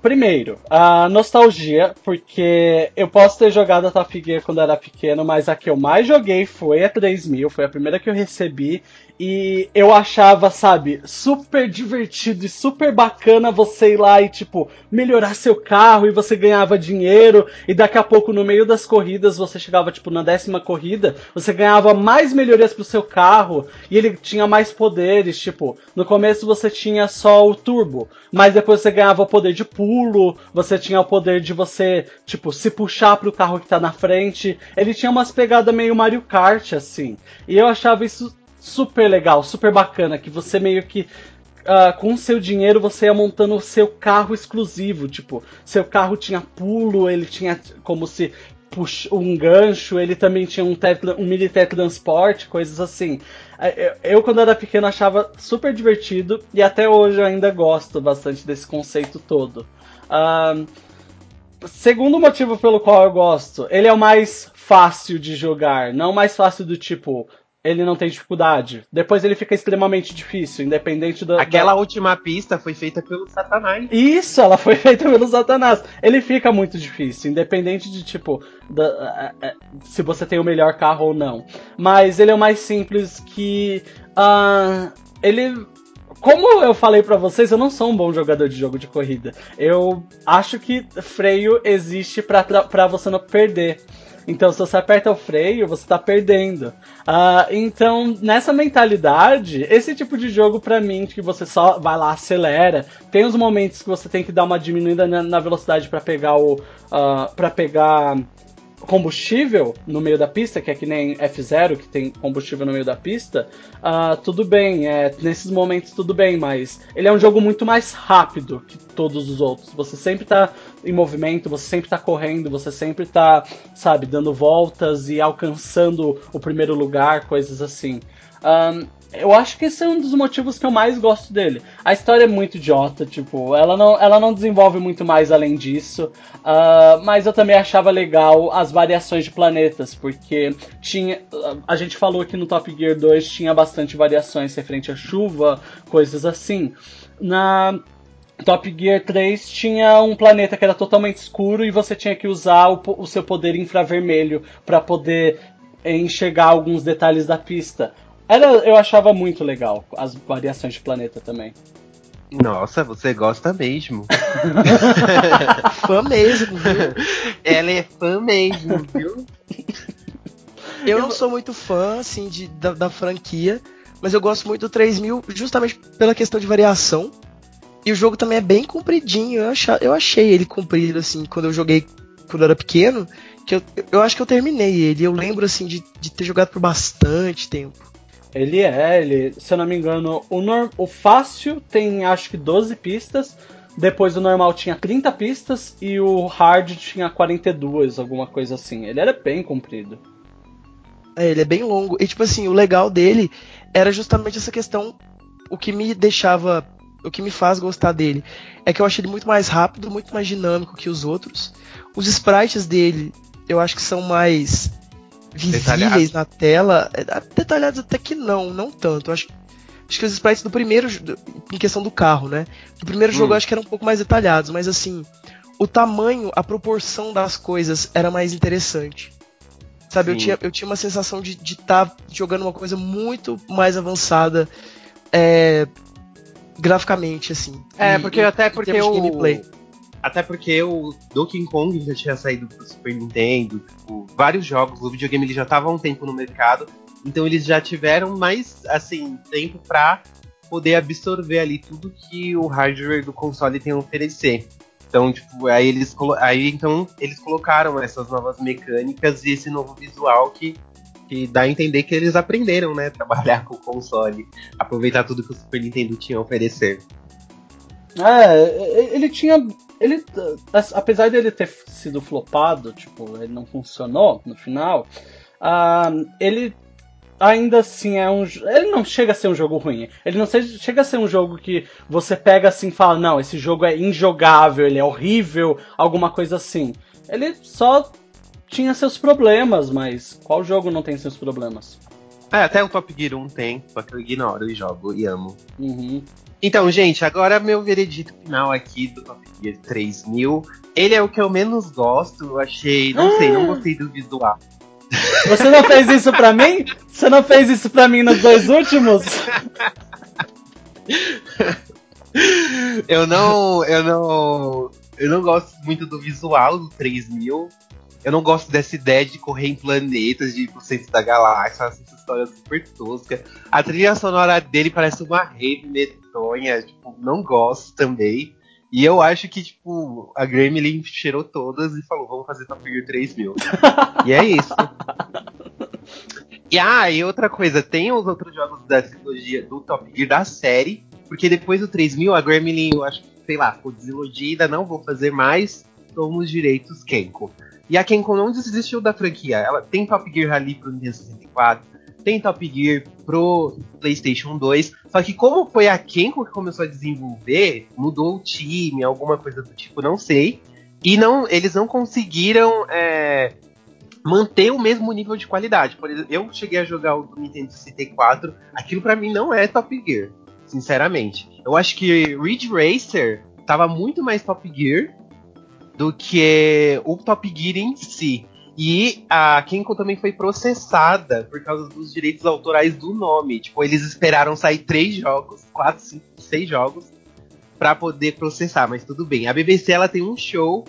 Speaker 1: Primeiro, a nostalgia, porque eu posso ter jogado a Top Gear quando era pequeno, mas a que eu mais joguei foi a 3000, foi a primeira que eu recebi, e eu achava, sabe, super divertido e super bacana você ir lá e, tipo, melhorar seu carro e você ganhava dinheiro, e daqui a pouco, no meio das corridas, você chegava, tipo, na décima corrida, você ganhava mais melhorias pro seu carro, e ele tinha mais poderes, tipo, no começo você tinha só o turbo, mas depois você ganhava o poder de pulo, você tinha o poder de você, tipo, se puxar pro carro que tá na frente. Ele tinha umas pegadas meio Mario Kart, assim. E eu achava isso super legal, super bacana, que você meio que. ah, com o seu dinheiro você ia montando o seu carro exclusivo, tipo, seu carro tinha pulo, ele tinha como se pux- um gancho, ele também tinha um, teletran- um mini teletransporte, coisas assim. É, Eu, eu, quando era pequeno, achava super divertido e até hoje eu ainda gosto bastante desse conceito todo. Ahn, segundo motivo pelo qual eu gosto, ele é o mais fácil de jogar, não mais fácil do tipo. Ele não tem dificuldade. Depois ele fica extremamente difícil, independente da.
Speaker 3: Aquela
Speaker 1: da...
Speaker 3: última pista foi feita pelo Satanás.
Speaker 1: Isso, ela foi feita pelo Satanás. Ele fica muito difícil, independente de tipo da- se você tem o melhor carro ou não. Mas ele é o mais simples que ah, ele como eu falei pra vocês, eu não sou um bom jogador de jogo de corrida. Eu acho que freio existe pra você não perder. Então, se você aperta o freio, você tá perdendo. Ah, então, nessa mentalidade, esse tipo de jogo, pra mim, que você só vai lá, acelera, tem os momentos que você tem que dar uma diminuída na, velocidade pra pegar o. ah, para pegar combustível no meio da pista, que é que nem F0, que tem combustível no meio da pista, ah, tudo bem, é, nesses momentos tudo bem, mas ele é um jogo muito mais rápido que todos os outros. Você sempre tá em movimento, você sempre tá correndo, você sempre tá, sabe, dando voltas e alcançando o primeiro lugar, coisas assim. Ahn, eu acho que esse é um dos motivos que eu mais gosto dele. A história é muito idiota, tipo, ela não, ela não desenvolve muito mais além disso. ah, mas eu também achava legal as variações de planetas, porque tinha. A gente falou que no Top Gear 2 tinha bastante variações referente à chuva, coisas assim. Na Top Gear 3 tinha um planeta que era totalmente escuro e você tinha que usar o, o seu poder infravermelho para poder enxergar alguns detalhes da pista. Era, eu achava muito legal as variações de planeta também.
Speaker 3: Nossa, você gosta mesmo.
Speaker 2: Fã mesmo, viu?
Speaker 3: Ela é fã mesmo, viu?
Speaker 2: Eu não sou muito fã, assim, de, da, da franquia, mas eu gosto muito do 3000 justamente pela questão de variação. E o jogo também é bem compridinho. Eu, acha, eu achei ele comprido, assim, quando eu joguei quando eu era pequeno, que eu, eu acho que eu terminei ele. Eu lembro, assim, de, de ter jogado por bastante tempo.
Speaker 1: Ele é, ele, se eu não me engano, o, nor- o fácil tem acho que 12 pistas, depois o normal tinha 30 pistas e o hard tinha 42, alguma coisa assim. Ele era bem comprido.
Speaker 2: É, ele é bem longo. E tipo assim, o legal dele era justamente essa questão. O que me deixava. O que me faz gostar dele é que eu achei ele muito mais rápido, muito mais dinâmico que os outros. Os sprites dele, eu acho que são mais visíveis na tela. É, Detalhados até que não, não tanto. Eu acho, acho que os sprites do primeiro. Em questão do carro, né? Do primeiro jogo
Speaker 3: Hum.
Speaker 2: eu acho que eram um pouco mais detalhados, mas assim. O tamanho, a proporção das coisas era mais interessante. Sabe, eu tinha, eu tinha uma sensação de estar jogando uma coisa muito mais avançada é, graficamente, assim.
Speaker 3: É,
Speaker 2: E-
Speaker 3: porque
Speaker 2: em-
Speaker 3: até porque o.
Speaker 2: gameplay.
Speaker 3: Até porque o Donkey Kong já tinha saído pro Super Nintendo, tipo, vários jogos, o videogame ele já tava há um tempo no mercado, então eles já tiveram mais, assim, tempo pra poder absorver ali tudo que o hardware do console tem a oferecer. Então, tipo, aí eles, aí, então, eles colocaram essas novas mecânicas e esse novo visual que, que dá a entender que eles aprenderam, né, trabalhar com o console, aproveitar tudo que o Super Nintendo tinha a oferecer.
Speaker 1: É, ele tinha. Ele, apesar dele ter sido flopado, tipo, ele não funcionou no final, ah, ele ainda assim é um. Ele não chega a ser um jogo ruim. Ele não seja- chega a ser um jogo que você pega assim e fala, não, esse jogo é injogável, ele é horrível, alguma coisa assim. Ele só tinha seus problemas, mas qual jogo não tem seus problemas?
Speaker 3: É, até o Top Gear 1 tem, só que eu ignoro e jogo e amo.
Speaker 1: Uhum.
Speaker 3: Então, gente, agora meu veredito final aqui do Top Gear 3000. Ele é o que eu menos gosto, eu achei, não sei, não gostei do visual.
Speaker 1: Você não fez isso pra mim? Você não fez isso pra mim nos dois últimos?
Speaker 3: Eu não, eu não, eu não gosto muito do visual do 3000. Eu não gosto dessa ideia de correr em planetas, de ir pro centro da galáxia, essa história super tosca. A trilha sonora dele parece uma rave medonha, tipo, não gosto também. E eu acho que, tipo, a Gremlin cheirou todas e falou, vamos fazer Top Gear 3000. e é isso. E ah, e outra coisa, tem os outros jogos da trilogia do Top Gear da série, porque depois do 3000 a Gremlin, eu acho sei lá, ficou desiludida, não vou fazer mais, tomo os direitos Kenko. E a Kenko não desistiu da franquia, ela tem Top Gear Rally pro Nintendo 64, tem Top Gear pro PlayStation 2, só que como foi a Kenko que começou a desenvolver, mudou o time, alguma coisa do tipo, não sei, e não, eles não conseguiram é, manter o mesmo nível de qualidade. Por exemplo, eu cheguei a jogar o do Nintendo 64, aquilo pra mim não é Top Gear, sinceramente. Eu acho que Ridge Racer tava muito mais Top Gear do que o Top Gear em si. E a Kenko também foi processada por causa dos direitos autorais do nome. Tipo, eles esperaram sair três jogos, quatro, cinco, seis jogos, pra poder processar. Mas tudo bem. A BBC ela tem um show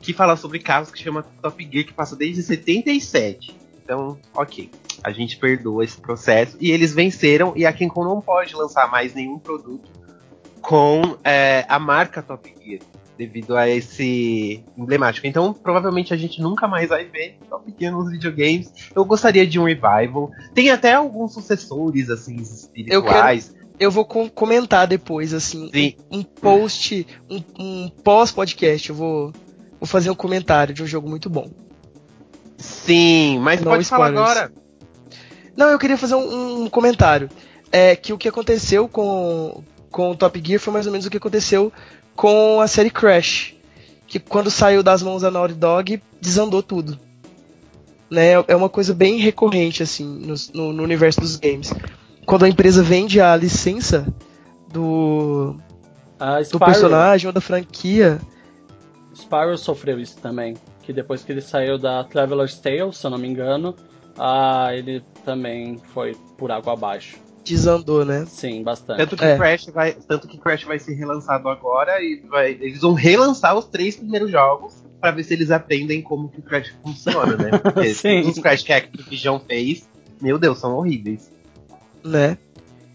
Speaker 3: que fala sobre carros que chama Top Gear, que passa desde 77. Então, ok. A gente perdoa esse processo. E eles venceram. E a Kenko não pode lançar mais nenhum produto com é, a marca Top Gear. Devido a esse emblemático. Então, provavelmente a gente nunca mais vai ver Top Gear nos videogames. Eu gostaria de um revival. Tem até alguns sucessores, assim, espirituais.
Speaker 2: Eu vou com- comentar depois, assim,
Speaker 3: Sim.
Speaker 2: um, post, um, um pós-podcast. Eu vou, vou fazer um comentário de um jogo muito bom.
Speaker 3: Sim, mas
Speaker 2: Não
Speaker 3: pode falar
Speaker 2: spoilers.
Speaker 3: agora.
Speaker 2: Não, eu queria fazer um, um comentário. É que o que aconteceu com, com o Top Gear foi mais ou menos o que aconteceu com a série Crash. Que quando saiu das mãos da Naughty Dog, desandou tudo. Né? É uma coisa bem recorrente, assim, no, no- no universo dos games. Quando a empresa vende a licença do, do personagem ou da franquia,
Speaker 1: Spyro sofreu isso também. Que depois que ele saiu da Traveler's Tale, se eu não me engano, ah, ele também foi por água abaixo.
Speaker 2: Desandou, né?
Speaker 1: Sim, bastante.
Speaker 3: Tanto que,
Speaker 2: É.
Speaker 3: Crash vai, tanto que Crash vai ser relançado agora e vai- eles vão relançar os três primeiros jogos pra ver se eles aprendem como que o Crash funciona, né? Porque
Speaker 1: Sim.
Speaker 3: todos os Crash que a Activision fez, meu Deus, são horríveis.
Speaker 2: né?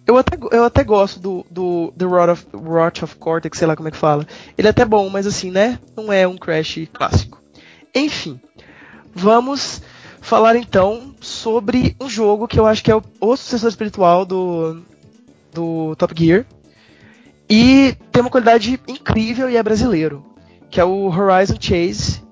Speaker 2: Eu até, eu até gosto do, do The Rot of, Rot of Cortex, sei lá como é que fala. Ele é até bom, mas assim, né? Não é um Crash clássico. Enfim, vamos falar então sobre um jogo que eu acho que é o, o sucessor espiritual do, do Top Gear. E tem uma qualidade incrível e é brasileiro. Que é o Horizon Chase.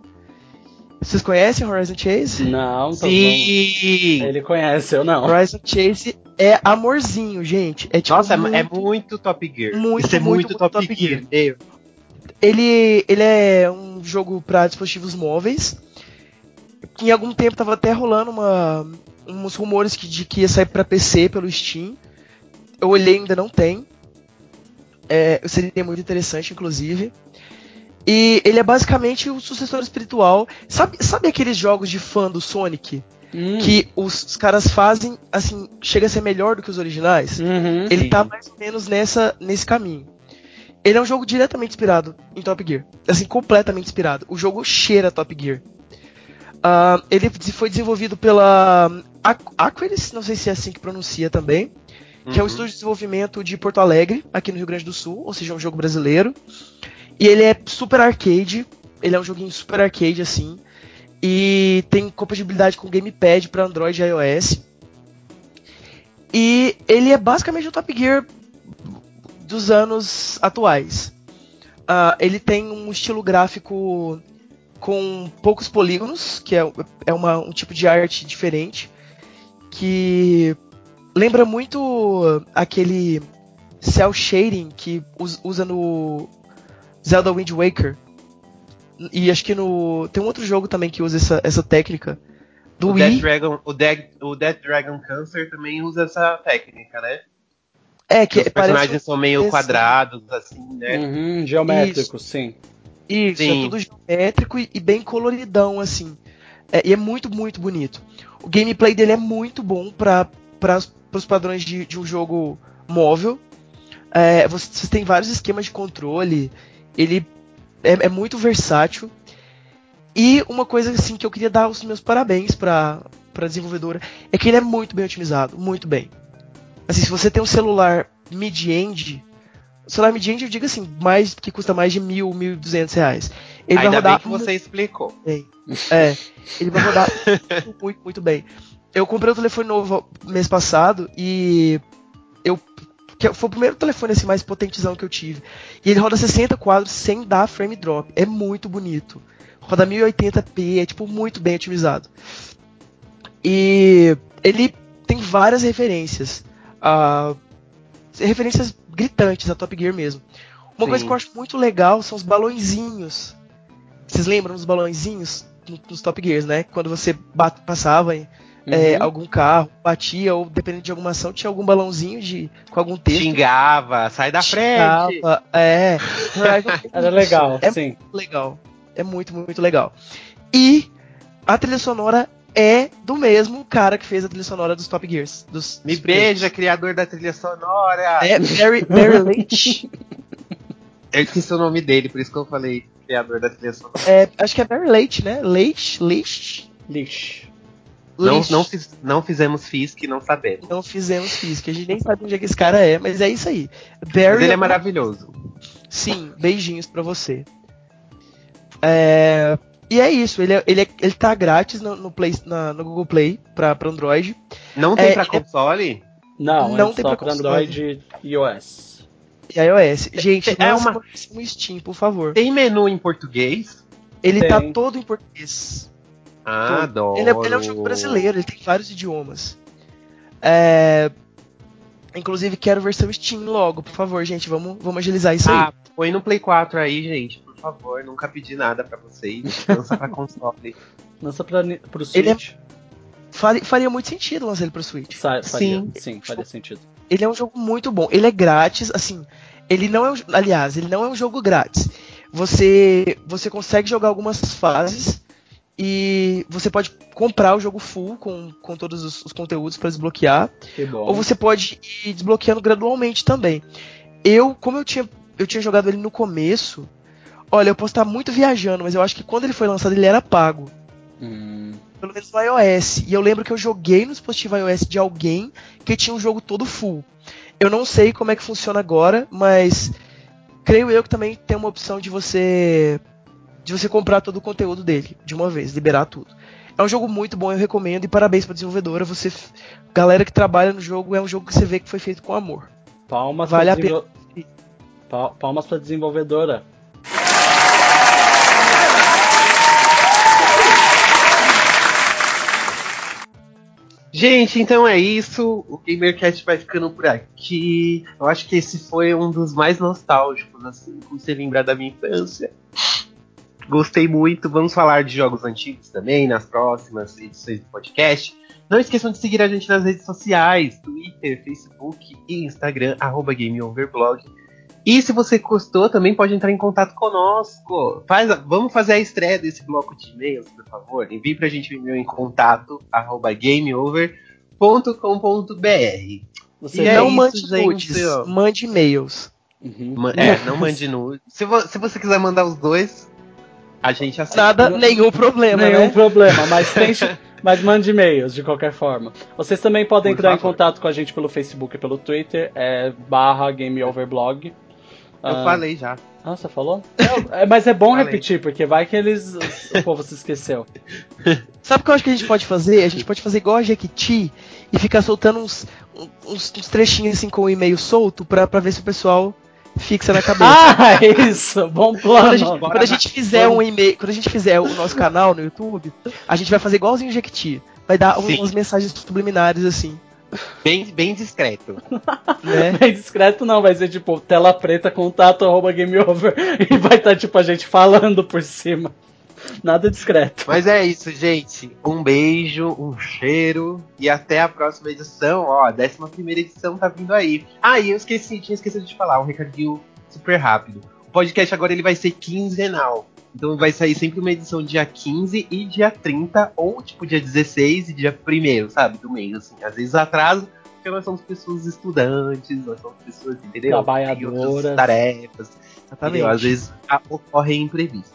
Speaker 2: Vocês conhecem Horizon Chase?
Speaker 1: Não, tô
Speaker 3: Sim!
Speaker 1: não. Ele conhece, eu não.
Speaker 2: Horizon Chase é amorzinho, gente. É tipo
Speaker 3: Nossa,
Speaker 2: muito-
Speaker 3: é muito Top Gear.
Speaker 2: muito,
Speaker 3: Isso é
Speaker 2: muito,
Speaker 3: muito,
Speaker 2: muito
Speaker 3: Top,
Speaker 2: Top
Speaker 3: Gear.
Speaker 2: Gear. Ele, ele é um jogo para dispositivos móveis. Em algum tempo tava até rolando uma, uns rumores que, de que ia sair para PC pelo Steam. Eu olhei ainda não tem. É, seria muito interessante, inclusive. E ele é basicamente o sucessor espiritual. Sabe, sabe aqueles jogos de fã do Sonic?
Speaker 1: Hum.
Speaker 2: Que os, os caras fazem, assim, chega a ser melhor do que os originais?
Speaker 1: Uhum.
Speaker 2: Ele
Speaker 3: Sim.
Speaker 2: tá mais ou menos nessa, nesse caminho. Ele é um jogo diretamente inspirado em Top Gear. Assim, completamente inspirado. O jogo cheira Top Gear. Ah, ele foi desenvolvido pela Aqu- Aquilis, não sei se é assim que pronuncia também, que é um
Speaker 3: Uhum.
Speaker 2: estúdio de desenvolvimento de Porto Alegre, aqui no Rio Grande do Sul, ou seja, é um jogo brasileiro. E ele é super arcade, ele é um joguinho super arcade assim, e tem compatibilidade com gamepad para Android e iOS. E ele é basicamente o Top Gear dos anos atuais. Ah, ele tem um estilo gráfico com poucos polígonos, que é, é uma- um tipo de arte diferente, que lembra muito aquele cel shading que us- usa no Zelda Wind Waker. E acho que no. Tem um outro jogo também que usa essa, essa técnica. Do
Speaker 3: O Dead,
Speaker 2: Wii.
Speaker 3: Dragon, o, Dead, o Dead Dragon Cancer também usa essa técnica, né?
Speaker 2: É,
Speaker 3: Que
Speaker 2: que
Speaker 3: os personagens
Speaker 2: parece.
Speaker 3: são meio
Speaker 2: esse-
Speaker 3: quadrados, assim, né?
Speaker 1: Uhum, geométrico, sim.
Speaker 2: Isso,
Speaker 3: Sim.
Speaker 2: é tudo geométrico e, e bem coloridão, assim. É, e é muito, muito bonito. O gameplay dele é muito bom para os padrões de, de um jogo móvel. É, você, você tem vários esquemas de controle. Ele é, é muito versátil. E uma coisa assim que eu queria dar os meus parabéns para a desenvolvedora é que ele é muito bem otimizado, muito bem. Assim, se você tem um celular mid-end, o celular mid-end eu digo assim, mais que custa mais de mil, mil e duzentos reais. Ele
Speaker 3: Ainda
Speaker 2: vai
Speaker 3: bem
Speaker 2: rodar
Speaker 3: que você explicou.
Speaker 2: bem. É, ele vai rodar muito, muito, bem. Eu comprei um telefone novo mês passado e eu que foi o primeiro telefone assim mais potentizão que eu tive. E ele roda 60 quadros sem dar frame drop. É muito bonito. Roda 1080p, é tipo muito bem otimizado. E ele tem várias referências. ah, referências gritantes a Top Gear mesmo. Uma
Speaker 3: Sim.
Speaker 2: coisa que eu acho muito legal são os balõezinhos. Vocês lembram dos balõezinhos no- nos Top Gears, né? Quando você bat- passava em é,
Speaker 1: Uhum.
Speaker 2: algum carro, batia, ou dependendo de alguma ação, tinha algum balãozinho de, com algum texto.
Speaker 3: Xingava, sai da frente.
Speaker 2: Xingava, É.
Speaker 1: Era legal,
Speaker 2: É
Speaker 1: sim.
Speaker 2: legal. É muito, muito legal. E a trilha sonora é do mesmo cara que fez a trilha sonora dos Top Gears. Dos,
Speaker 3: Me
Speaker 2: dos
Speaker 3: beija, criador da trilha sonora.
Speaker 2: É Barry, Barry Leitch.
Speaker 3: Eu esqueci o nome dele, por isso que eu falei criador da trilha sonora.
Speaker 2: É, acho que é Barry Leitch, né? Leitch? Leitch?
Speaker 1: Lixo.
Speaker 3: Não, não, fiz- não fizemos FISC, não sabemos.
Speaker 2: Não fizemos física. A gente nem sabe onde é que esse cara é, mas é isso aí. Barry
Speaker 3: Mas ele é maravilhoso.
Speaker 2: Sim, beijinhos pra você. É, E é isso, ele, é- ele, é- ele tá grátis no, no, Play, na- no Google Play pra, pra Android.
Speaker 3: Não tem
Speaker 2: É,
Speaker 3: pra
Speaker 2: é-
Speaker 3: console?
Speaker 1: Não,
Speaker 2: Não
Speaker 1: é
Speaker 2: tem
Speaker 1: só
Speaker 2: pra.
Speaker 1: Android e iOS.
Speaker 2: E iOS. Gente,
Speaker 3: é uma-
Speaker 2: no Steam, por favor.
Speaker 3: Tem menu em português?
Speaker 2: Ele
Speaker 1: Tem.
Speaker 2: tá todo em português.
Speaker 3: Ah, adoro.
Speaker 2: Ele é, ele é um jogo brasileiro, ele tem vários idiomas. É, Inclusive, quero versão Steam logo, por favor, gente. Vamos, vamos agilizar isso aí.
Speaker 3: Ah, põe no Play 4 aí, gente, favor. Nunca pedi nada pra vocês. Lança pra console.
Speaker 1: Lança pra, pro
Speaker 2: é-
Speaker 1: Switch.
Speaker 2: Faria, faria muito sentido lançar ele pro Switch.
Speaker 1: Sa- faria,
Speaker 3: Sim.
Speaker 1: sim, faria sentido.
Speaker 2: Ele é um jogo muito bom. Ele é grátis, assim. Ele não é um, aliás, ele não é um jogo grátis. Você você consegue jogar algumas fases e você pode comprar o jogo full com, com todos os, os conteúdos para desbloquear, ou você pode ir desbloqueando gradualmente também. Eu, como eu tinha eu tinha jogado ele no começo, olha, eu posso estar muito viajando, mas eu acho que quando ele foi lançado ele era pago
Speaker 1: Hum,
Speaker 2: pelo menos no iOS. E eu lembro que eu joguei no dispositivo iOS de alguém que tinha um jogo todo full. Eu não sei como é que funciona agora, mas creio eu que também tem uma opção de você de você comprar todo o conteúdo dele de uma vez, liberar tudo. É um jogo muito bom, eu recomendo e parabéns pra desenvolvedora. Você, galera que trabalha no jogo, é um jogo que você vê que foi feito com amor.
Speaker 1: palmas
Speaker 2: Vale a pena.
Speaker 1: desenvol- Pa- Palmas pra desenvolvedora.
Speaker 3: Gente, então é isso. O GamerCast vai ficando por aqui. Eu acho que esse foi um dos mais nostálgicos, assim, como se lembrar da minha infância. Gostei muito. Vamos falar de jogos antigos também nas próximas edições do podcast. Não esqueçam de seguir a gente nas redes sociais: Twitter, Facebook e Instagram, GameOverblog e se você gostou, também pode entrar em contato conosco. Faz, vamos fazer a estreia desse bloco de e-mails, por favor. Envie pra gente um e-mail em contato arroba gameover.com.br.
Speaker 2: Você
Speaker 3: E é
Speaker 2: não
Speaker 3: isso,
Speaker 2: mande
Speaker 3: gente,
Speaker 2: nudes,
Speaker 3: ó.
Speaker 2: mande e-mails.
Speaker 1: Uhum.
Speaker 3: É, não mande nude. Se, vo- se você quiser mandar os dois, a gente aceita.
Speaker 2: Nada, nenhum problema,
Speaker 1: Nenhum
Speaker 2: né?
Speaker 1: problema, mas tente, mas mande e-mails de qualquer forma. Vocês também podem
Speaker 3: Por
Speaker 1: entrar em
Speaker 3: favor.
Speaker 1: contato com a gente pelo Facebook e pelo Twitter, é barra GameOverblog.
Speaker 3: Eu
Speaker 1: Ah,
Speaker 3: falei já.
Speaker 1: Ah, você falou? É, mas é bom
Speaker 3: Falei.
Speaker 1: repetir, porque vai que eles. O povo se esqueceu.
Speaker 2: Sabe o que eu acho que a gente pode fazer? A gente pode fazer igual a Jequiti e ficar soltando uns, uns, uns trechinhos assim com o e-mail solto pra, pra ver se o pessoal fixa na cabeça.
Speaker 1: Ah, isso! Bom
Speaker 2: Quando a
Speaker 1: plano!
Speaker 2: gente, quando a gente fizer um e-mail, quando a gente fizer o nosso canal no YouTube, a gente vai fazer igualzinho o Jequiti. Vai dar um-
Speaker 3: Sim.
Speaker 2: umas mensagens subliminares assim,
Speaker 3: Bem, bem discreto.
Speaker 2: né?
Speaker 1: Bem discreto não, vai ser tipo tela preta, contato, arroba game over, e vai estar tipo a gente falando por cima. Nada discreto.
Speaker 3: Mas é isso, gente. Um beijo, um cheiro e até a próxima edição. Ó, a 11 edição tá vindo aí. Ah, e eu esqueci, tinha esquecido de falar, um recadinho super rápido. O podcast agora ele vai ser quinzenal. Então vai sair sempre uma edição dia 15 e dia 30, ou tipo dia 16 e dia 1 sabe? Do mês, assim. Às vezes atraso, porque nós somos pessoas estudantes, nós somos pessoas, entendeu?
Speaker 1: Trabalhadoras.
Speaker 3: Tem outras tarefas. Entendeu? Às vezes a- ocorrem imprevistos.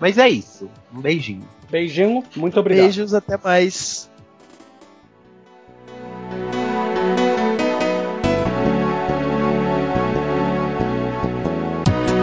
Speaker 3: Mas é isso. Um beijinho.
Speaker 1: Beijinho, muito obrigado.
Speaker 2: Beijos, até mais.